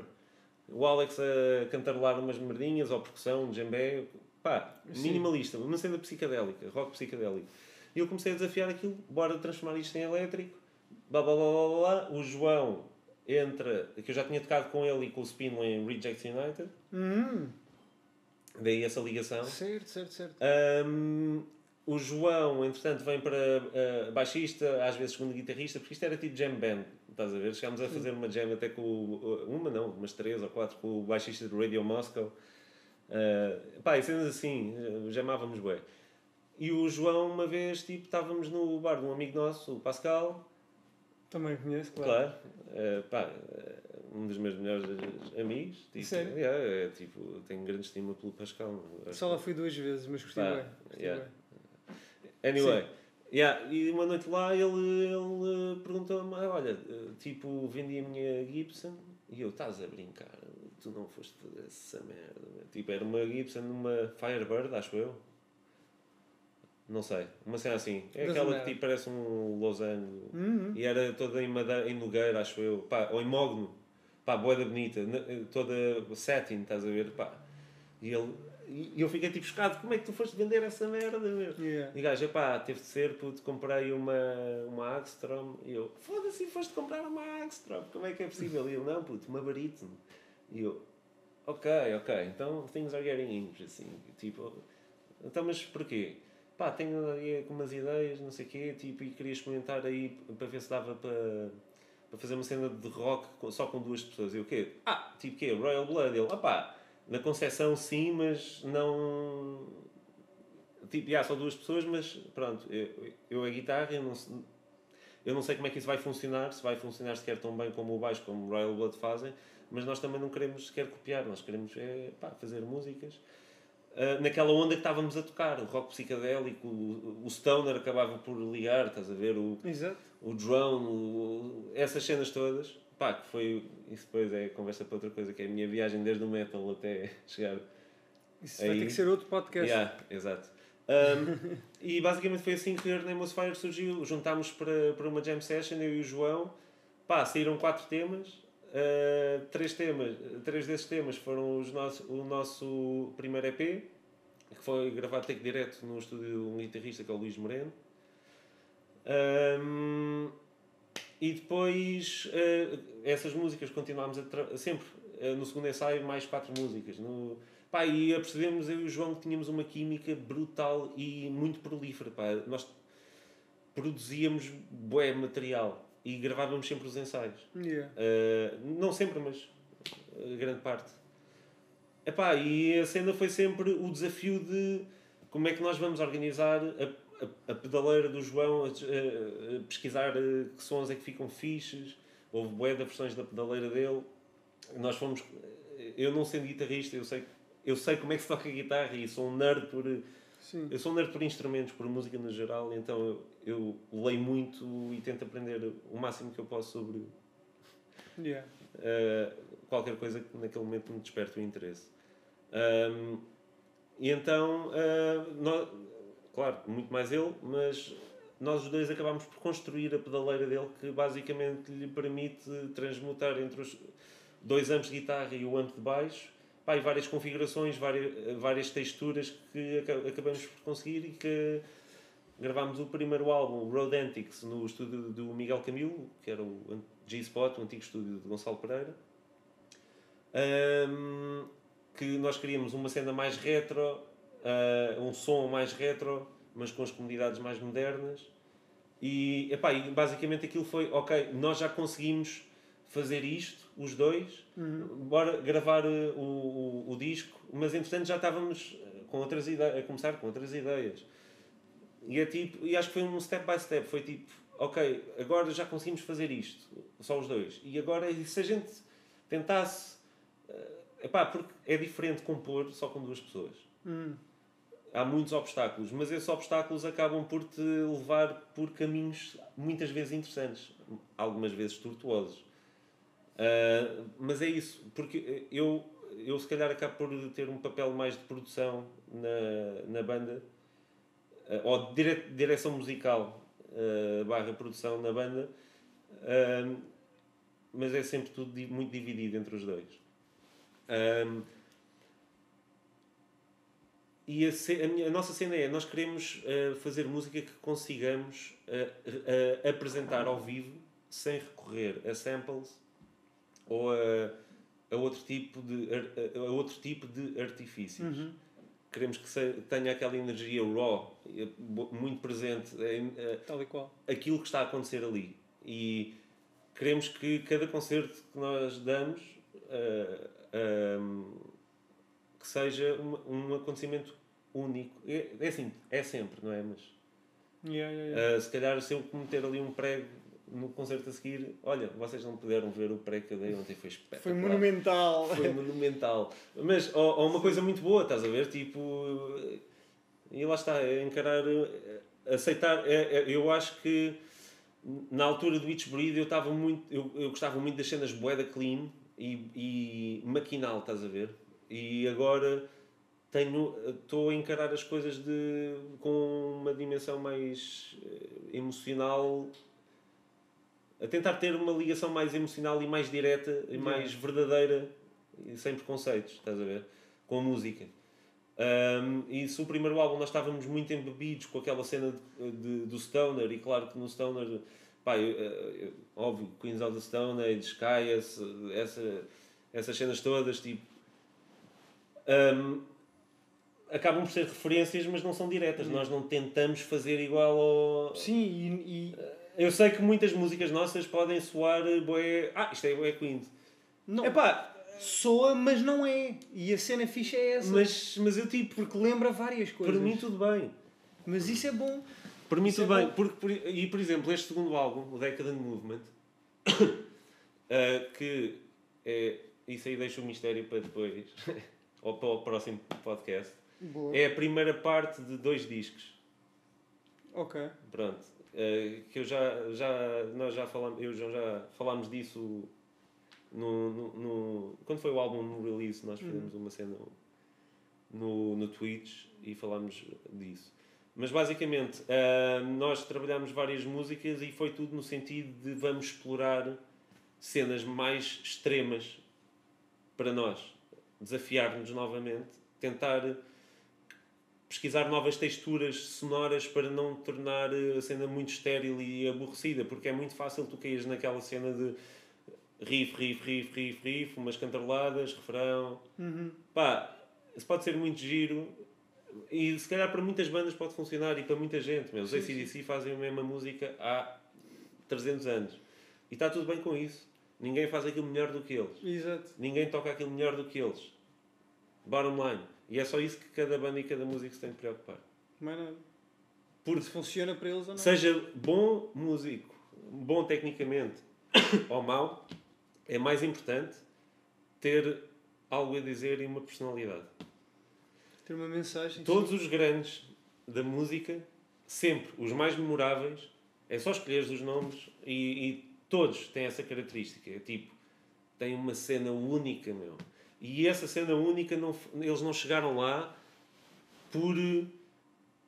O Alex a cantarolar umas merdinhas, ou percussão, djembe, pá, Sim. minimalista, uma cena psicadélica, rock psicadélico. E eu comecei a desafiar aquilo, bora transformar isto em elétrico, blá blá blá blá blá. O João entra, que eu já tinha tocado com ele e com o Spinlo em Reject United, Hum, daí essa ligação. certo, certo, certo. Um, o João, entretanto, vem para uh, baixista, às vezes segundo guitarrista, porque isto era tipo jam band, estás a ver? Chegámos a fazer uma jam até com o, uma, não, umas três ou quatro com o baixista do Radio Moscow. Uh, pá, e cenas assim, uh, jamávamos bué. E o João, uma vez, tipo, estávamos no bar de um amigo nosso, o Pascal, Também conheço, claro. Claro, Eh, pá, eh, um dos meus melhores amigos. Tipo, Sério? yeah, é, tipo, tenho grande estima pelo Pascal. Só lá fui duas vezes, mas gostei Pá, bem. Gostei yeah. bem. Anyway, yeah, e uma noite lá ele, ele eh, perguntou-me: "Ah, Olha, eh, tipo, vendi a minha Gibson e eu, estás a brincar, tu não foste fazer essa merda. meu." Tipo, era uma Gibson, uma Firebird, acho eu. Não sei, uma cena assim. É aquela que tipo, parece um losango. Uhum. E era toda em, madeira, em nogueira, acho eu. Pá, ou em mogno. Pá, boeda bonita. ne- Toda satin, estás a ver? Pá. E ele... E eu fiquei tipo chocado. Como é que tu foste vender essa merda, meu? Yeah. E gajo, epá, teve de ser, puto, comprei uma, uma Agstrom. E eu, foda-se, foste comprar uma Agstrom. Como é que é possível? E ele, não, puto, uma Barítono. E eu, ok, ok, então things are getting interesting. Tipo, então, mas porquê? Pá, tenho aí com umas ideias, não sei o quê, tipo, e queria experimentar aí para ver se dava para, para fazer uma cena de rock só com duas pessoas. E o quê? Ah, tipo quê? Royal Blood. Ele, ah pá, na concepção sim, mas não... Tipo, já, só duas pessoas, mas pronto, eu, eu a guitarra, eu não, eu não sei como é que isso vai funcionar, se vai funcionar sequer tão bem como o baixo, como o Royal Blood fazem, mas nós também não queremos sequer copiar, nós queremos é, pá, fazer músicas ah, naquela onda que estávamos a tocar, o rock psicadélico, o, o stoner acabava por ligar, estás a ver, o, Exato. o drone, o- essas cenas todas, pá, que foi, isso depois é conversa para outra coisa, que é a minha viagem desde o metal até chegar Isso vai Aí- ter que ser outro podcast. Yeah, exato. Um, e basicamente foi assim que Name Was Fire surgiu. Juntámos para, para uma jam session, eu e o João. Pá, saíram quatro temas. Uh, três temas. Três desses temas foram os nosso, o nosso primeiro EP, que foi gravado take direto no estúdio de um guitarrista que é o Luís Moreno. Um, e depois uh, essas músicas continuámos a sempre uh, no segundo ensaio mais quatro músicas. No, pá, e apercebemos eu e o João que tínhamos uma química brutal e muito prolífera. Pá. Nós produzíamos bué material e gravávamos sempre os ensaios. Yeah. Uh, não sempre, mas grande parte. Epá, e a cena foi sempre o desafio de como é que nós vamos organizar a, a, a pedaleira do João, a, a- pesquisar uh, que sons é que ficam fixes. Houve bué de versões da pedaleira dele. Nós fomos. Eu não sendo guitarrista, eu sei, eu sei como é que se toca guitarra e sou um nerd por. Sim. Eu sou um nerd por instrumentos, por música no geral, então eu, eu leio muito e tento aprender o máximo que eu posso sobre Yeah. Uh, qualquer coisa que naquele momento me desperte o interesse. Um, e então, uh, nós, claro, muito mais ele, mas nós os dois acabámos por construir a pedaleira dele que basicamente lhe permite transmutar entre os dois amplos de guitarra e o amp de baixo pá, várias configurações, várias, várias texturas que acabamos por conseguir e que gravámos o primeiro álbum, Road Antics, no estúdio do Miguel Camilo, que era o G-Spot, o antigo estúdio de Gonçalo Pereira. Um, que nós queríamos uma cena mais retro, uh, um som mais retro, mas com as comunidades mais modernas. E, epá, e basicamente aquilo foi, ok, nós já conseguimos fazer isto, os dois, uhum. bora gravar uh, o, o, o, disco, mas entretanto já estávamos com outras ideias, a começar com outras ideias. E é tipo, e acho que foi um step by step, foi tipo, ok, agora já conseguimos fazer isto, só os dois. E agora, se a gente tentasse, uh, epá, porque é diferente compor só com duas pessoas. Uhum há muitos obstáculos, mas esses obstáculos acabam por te levar por caminhos muitas vezes interessantes, algumas vezes tortuosos. Uh, mas é isso, porque eu, eu se calhar acabo por ter um papel mais de produção na, na banda, uh, ou dire, direção musical uh, barra produção na banda, mas é sempre tudo muito dividido entre os dois. E a, a, minha, a, nossa cena é: nós queremos uh, fazer música que consigamos uh, uh, apresentar ao vivo sem recorrer a samples ou a, a outro, tipo de, a, outro tipo de artifícios. Uhum. Queremos que se, tenha aquela energia raw, muito presente em Tal e qual. aquilo que está a acontecer ali. E queremos que cada concerto que nós damos que seja um, um acontecimento único. É, é assim, é sempre, não é? Mas yeah, yeah, yeah. Uh, se calhar se eu cometer ali um prego no concerto a seguir, olha, vocês não puderam ver o prego que eu dei ontem, foi espetacular. Foi monumental. Foi monumental. Mas, ou, ou uma coisa muito boa, estás a ver? Tipo, e lá está, é encarar, aceitar. É, é, eu acho que na altura do Witch Breed eu estava muito, eu, eu gostava muito das cenas boeda clean e, e maquinal, estás a ver? E agora tenho estou a encarar as coisas de com uma dimensão mais eh, emocional a tentar ter uma ligação mais emocional e mais direta e mais verdadeira e sem preconceitos estás a ver? Com a música. Um, e se o primeiro álbum nós estávamos muito embebidos com aquela cena de, de, do Stoner e claro que no Stoner pá, eu, eu, óbvio Queens of the Stone Age, Caius essa, essas cenas todas tipo um, acabam por ser referências, mas não são diretas. Hum. Nós não tentamos fazer igual ao. Sim, e, e... Eu sei que muitas músicas nossas podem soar boé. Ah, isto é boé Queen. Não. Epá, soa, mas não é. E a cena fixa é essa. Mas, mas eu tipo. Porque lembra várias coisas. Para mim tudo bem. Mas isso é bom. Para mim isso tudo é bem. Porque, por, e por exemplo, este segundo álbum, o Decadent Movement, uh, que é. Isso aí deixa o mistério para depois. ou para o próximo podcast. Boa. É a primeira parte de dois discos. Ok. Pronto. Uh, que eu já, já, nós já falamos, eu já, já falámos disso no, no, no, quando foi o álbum no release, nós hum. fizemos uma cena no, no Twitch e falámos disso. Mas basicamente, uh, nós trabalhámos várias músicas e foi tudo no sentido de vamos explorar cenas mais extremas para nós desafiar-nos novamente, tentar pesquisar novas texturas sonoras para não tornar a cena muito estéril e aborrecida, porque é muito fácil tu caís naquela cena de riff, riff, riff, riff, riff, umas cantaroladas, refrão. Uhum. Pá, isso pode ser muito giro e se calhar para muitas bandas pode funcionar e para muita gente. Meu, os ACDC fazem a mesma música há 300 anos e está tudo bem com isso. Ninguém faz aquilo melhor do que eles. Exato. Ninguém toca aquilo melhor do que eles. Bottom line. E é só isso que cada banda e cada músico se tem de preocupar. Mas não. Porque se funciona para eles ou não. Seja bom músico, bom tecnicamente ou mau, é mais importante ter algo a dizer e uma personalidade. Ter uma mensagem. Todos sim. os grandes da música, sempre, os mais memoráveis, é só escolher os nomes e, e todos têm essa característica. É tipo, tem uma cena única, meu. E essa cena única, não, eles não chegaram lá por eh,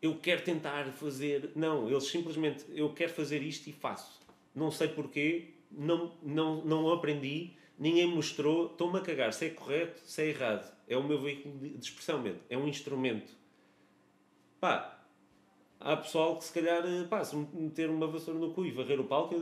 eu quero tentar fazer. Não, eles simplesmente eu quero fazer isto e faço. Não sei porquê, não, não, não aprendi, ninguém mostrou, estou-me a cagar se é correto, se é errado. É o meu veículo de expressão mesmo, é um instrumento. Pá, há pessoal que se calhar, eh, pá, se meter uma vassoura no cu e varrer o palco,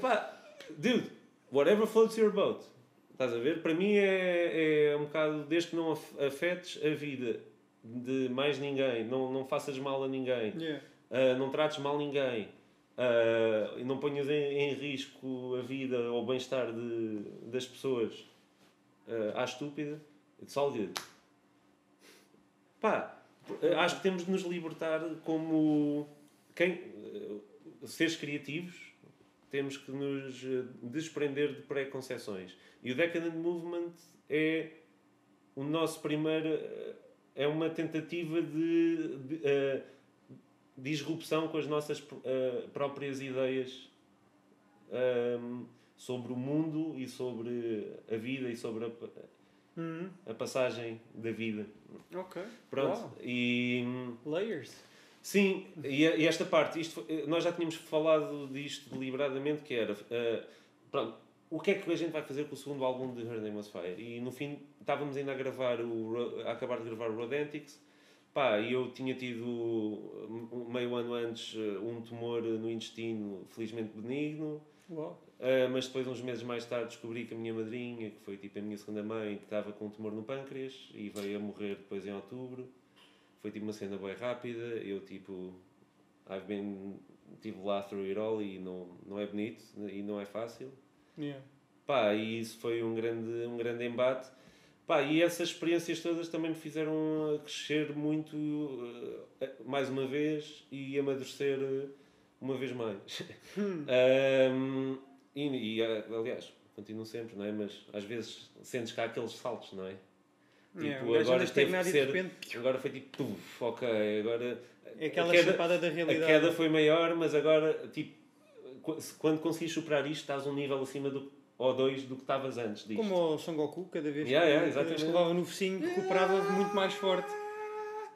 pá, dude, whatever floats your boat. Estás a ver? Para mim é, é um bocado, desde que não afetes a vida de mais ninguém, não, não faças mal a ninguém, Yeah. uh, não trates mal ninguém, uh, não ponhas em, em risco a vida ou o bem-estar de, das pessoas uh, à estúpida, it's all good. Pá, acho que temos de nos libertar como quem, seres criativos, temos que nos uh, desprender de preconceções. E o Decadent Movement é o nosso primeiro. uh, É uma tentativa de, de uh, disrupção com as nossas uh, próprias ideias um, sobre o mundo e sobre a vida e sobre a, Uhum. a passagem da vida. Ok. Pronto. Uau. E. Layers. Sim, e, e esta parte, isto, foi- nós já tínhamos falado disto deliberadamente, que era, eh, pronto, o que é que a gente vai fazer com o segundo álbum de Her Name Was Fire? E no fim, estávamos ainda a gravar, o, a acabar de gravar o Rodentics, pá, e eu tinha tido, meio ano antes, eh, um tumor no intestino, felizmente benigno, Uau. Uh, mas depois, uns meses mais tarde, descobri que a minha madrinha, que foi tipo a minha segunda mãe, que estava com um tumor no pâncreas e veio a morrer depois em outubro. Foi tipo uma cena bem rápida. Eu, tipo, I've been, tive lá through it all e não, não é bonito e não é fácil. Yeah. Pá, e isso foi um grande, um grande embate. Pá, e essas experiências todas também me fizeram crescer muito, uh, mais uma vez, e amadurecer uma vez mais. Um, e, e, aliás, continuo sempre, não é? Mas às vezes sentes cá aqueles saltos, não é? Tipo, gajo agora teve que ser- repente Agora foi tipo, puf, ok, agora. é aquela a queda, chapada da a realidade. queda foi maior, mas agora, tipo, quando conseguis superar isto, estás um nível acima do, ou dois do que estavas antes disto. Como o Son Goku, cada vez, Yeah, que, yeah, cada vez que levava no focinho, recuperava muito mais forte.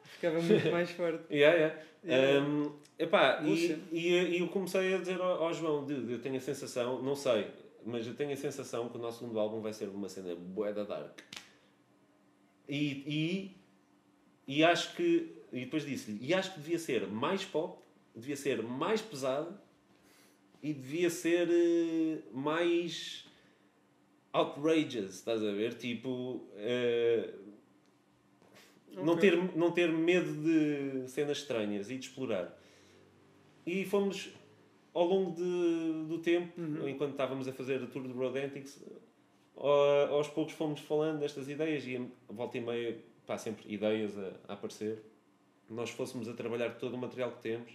Ficava muito mais forte. Yeah, yeah. Yeah. Um, epá, e, e, e eu comecei a dizer ao, ao João, "Dude, eu tenho a sensação, não sei, mas eu tenho a sensação que o nosso segundo álbum vai ser uma cena bué da dark. E, e, e acho que, e depois disse-lhe, e acho que devia ser mais pop, devia ser mais pesado e devia ser eh, mais outrageous, estás a ver? Tipo, eh, não, Ok. ter, não ter medo de cenas estranhas e de explorar. E fomos, ao longo de, do tempo, Uhum. enquanto estávamos a fazer a tour do Rodentics, a- aos poucos fomos falando destas ideias e a volta e meia, pá, sempre ideias a, a aparecer. Nós fôssemos a trabalhar todo o material que temos.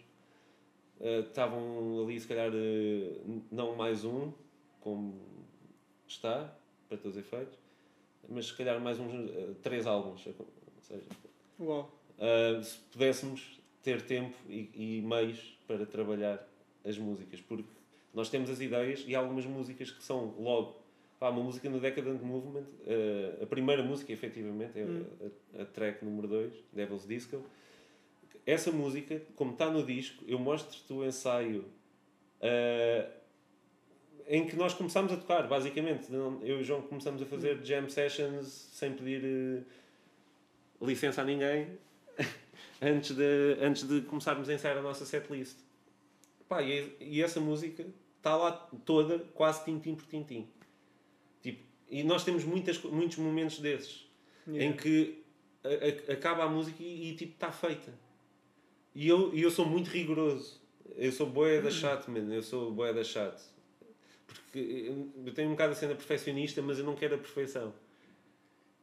eh, estavam ali, se calhar, eh, não mais um, como está, para todos os efeitos, mas se calhar mais uns eh, três álbuns. Ou seja, Uau. Uh, se pudéssemos ter tempo e, e meios para trabalhar as músicas, porque nós temos as ideias e há algumas músicas que são logo. Pá, uma música no Decadent Movement, uh, a primeira música, efetivamente, é Hum. a, a track número 2, Devil's Disco. Essa música, como está no disco, eu mostro-te o ensaio uh, em que nós começámos a tocar, basicamente. Eu e o João começamos a fazer jam sessions sem pedir. uh, licença a ninguém antes de, antes de começarmos a ensaiar a nossa setlist. Pá, e, e essa música está lá toda, quase tintim por tintim. E nós temos muitas, muitos momentos desses Yeah. em que a- a- acaba a música e, e, tipo está feita. E eu, e eu sou muito rigoroso. Eu sou boé da chato, mano. Eu sou boé da chato. Porque eu- tenho um bocado a cena perfeccionista, mas eu não quero a perfeição.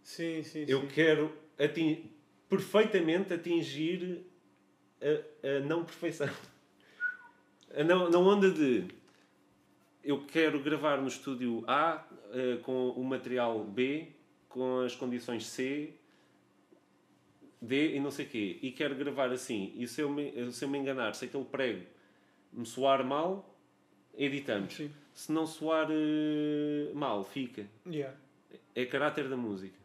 Sim, sim, Eu sim. quero atin perfeitamente atingir a, a não perfeição. A não, na onda de eu quero gravar no estúdio A eh, com o material B, com as condições C, D e não sei o quê. E quero gravar assim. E se eu me, se eu me enganar, se aquele prego me soar mal, editamos. Sim. Se não soar eh, mal, fica. Yeah. é caráter da música.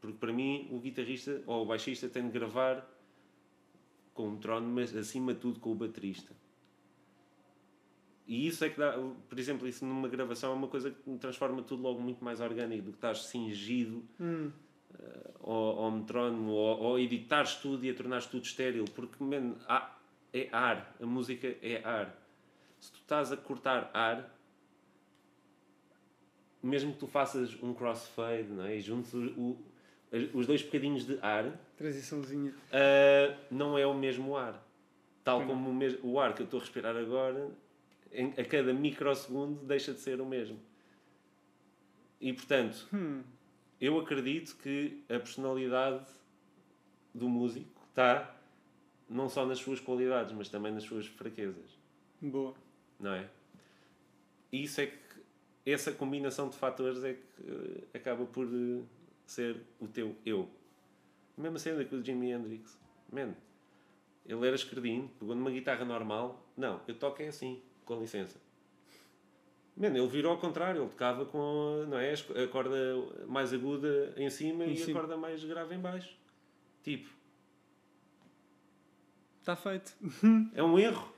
Porque para mim o guitarrista ou o baixista tem de gravar com o trono, mas acima de tudo com o baterista. E isso é que dá, por exemplo, isso numa gravação é uma coisa que transforma tudo logo muito mais orgânico do que estás cingido Hum. uh, ao, ao metrónomo ou, ou editares tudo e a tornares tudo estéril, porque man, há- é ar, a música é ar. Se tu estás a cortar ar, mesmo que tu faças um crossfade não é? e juntes o- o- os dois bocadinhos de ar, Transiçãozinha. Uh, não é o mesmo ar. Tal não. como o, mes- o ar que eu estou a respirar agora, a cada microsegundo deixa de ser o mesmo. E portanto, Hum. eu acredito que a personalidade do músico está não só nas suas qualidades, mas também nas suas fraquezas. Boa. Não é? E isso é que essa combinação de fatores é que eh, acaba por eh, ser o teu eu. A mesma cena que o Jimi Hendrix. Man, ele era esquerdino, pegou numa guitarra normal. Não, eu toco é assim, com licença. Man, ele virou ao contrário, ele tocava com não é, a corda mais aguda em cima Em e cima. a corda mais grave em baixo. Tipo, Está Tá feito. É um erro.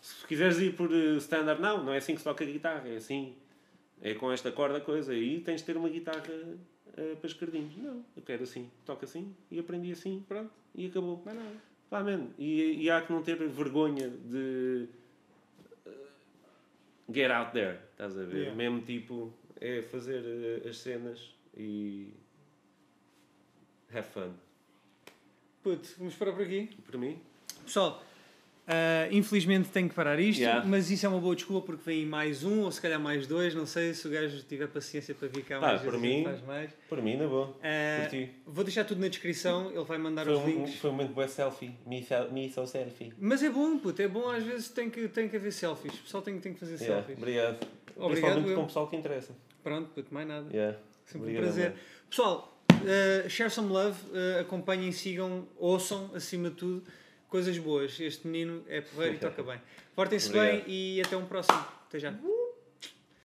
Se quiseres ir por eh, standard, não, não é assim que se toca guitarra, é assim. É com esta corda coisa. Aí tens de ter uma guitarra eh, para esquerdinhos. Não, eu quero assim. Toco assim e aprendi assim, pronto, e acabou. Mais nada. Pá, e, e há que não ter vergonha de get out there, estás a ver? Yeah. Mesmo tipo, é fazer eh, as cenas e have fun. Puto, vamos parar por aqui. Para mim, Pessoal, ah, infelizmente tenho que parar isto, Yeah. mas isso é uma boa desculpa porque vem mais um ou se calhar mais dois. Não sei se o gajo tiver paciência para vir cá Pá, mais ele mim- faz mais. para mim, na boa. Curti. vou deixar tudo na descrição, ele vai mandar Foi os um, links. foi um momento bué selfie. Me, so selfie. Mas é bom, puto, é bom às vezes tem que, tem que haver selfies. O pessoal tem, tem que fazer Yeah, selfies. obrigado. Obrigado, Principalmente eu. com o pessoal que interessa. Pronto, puto, mais nada. Yeah. Sempre Obrigado, um prazer. mano. Pessoal, uh, share some love, uh, acompanhem, sigam, ouçam, acima de tudo, coisas boas. Este menino é porreiro e toca bem. Portem-se bem e até um próximo. Até já.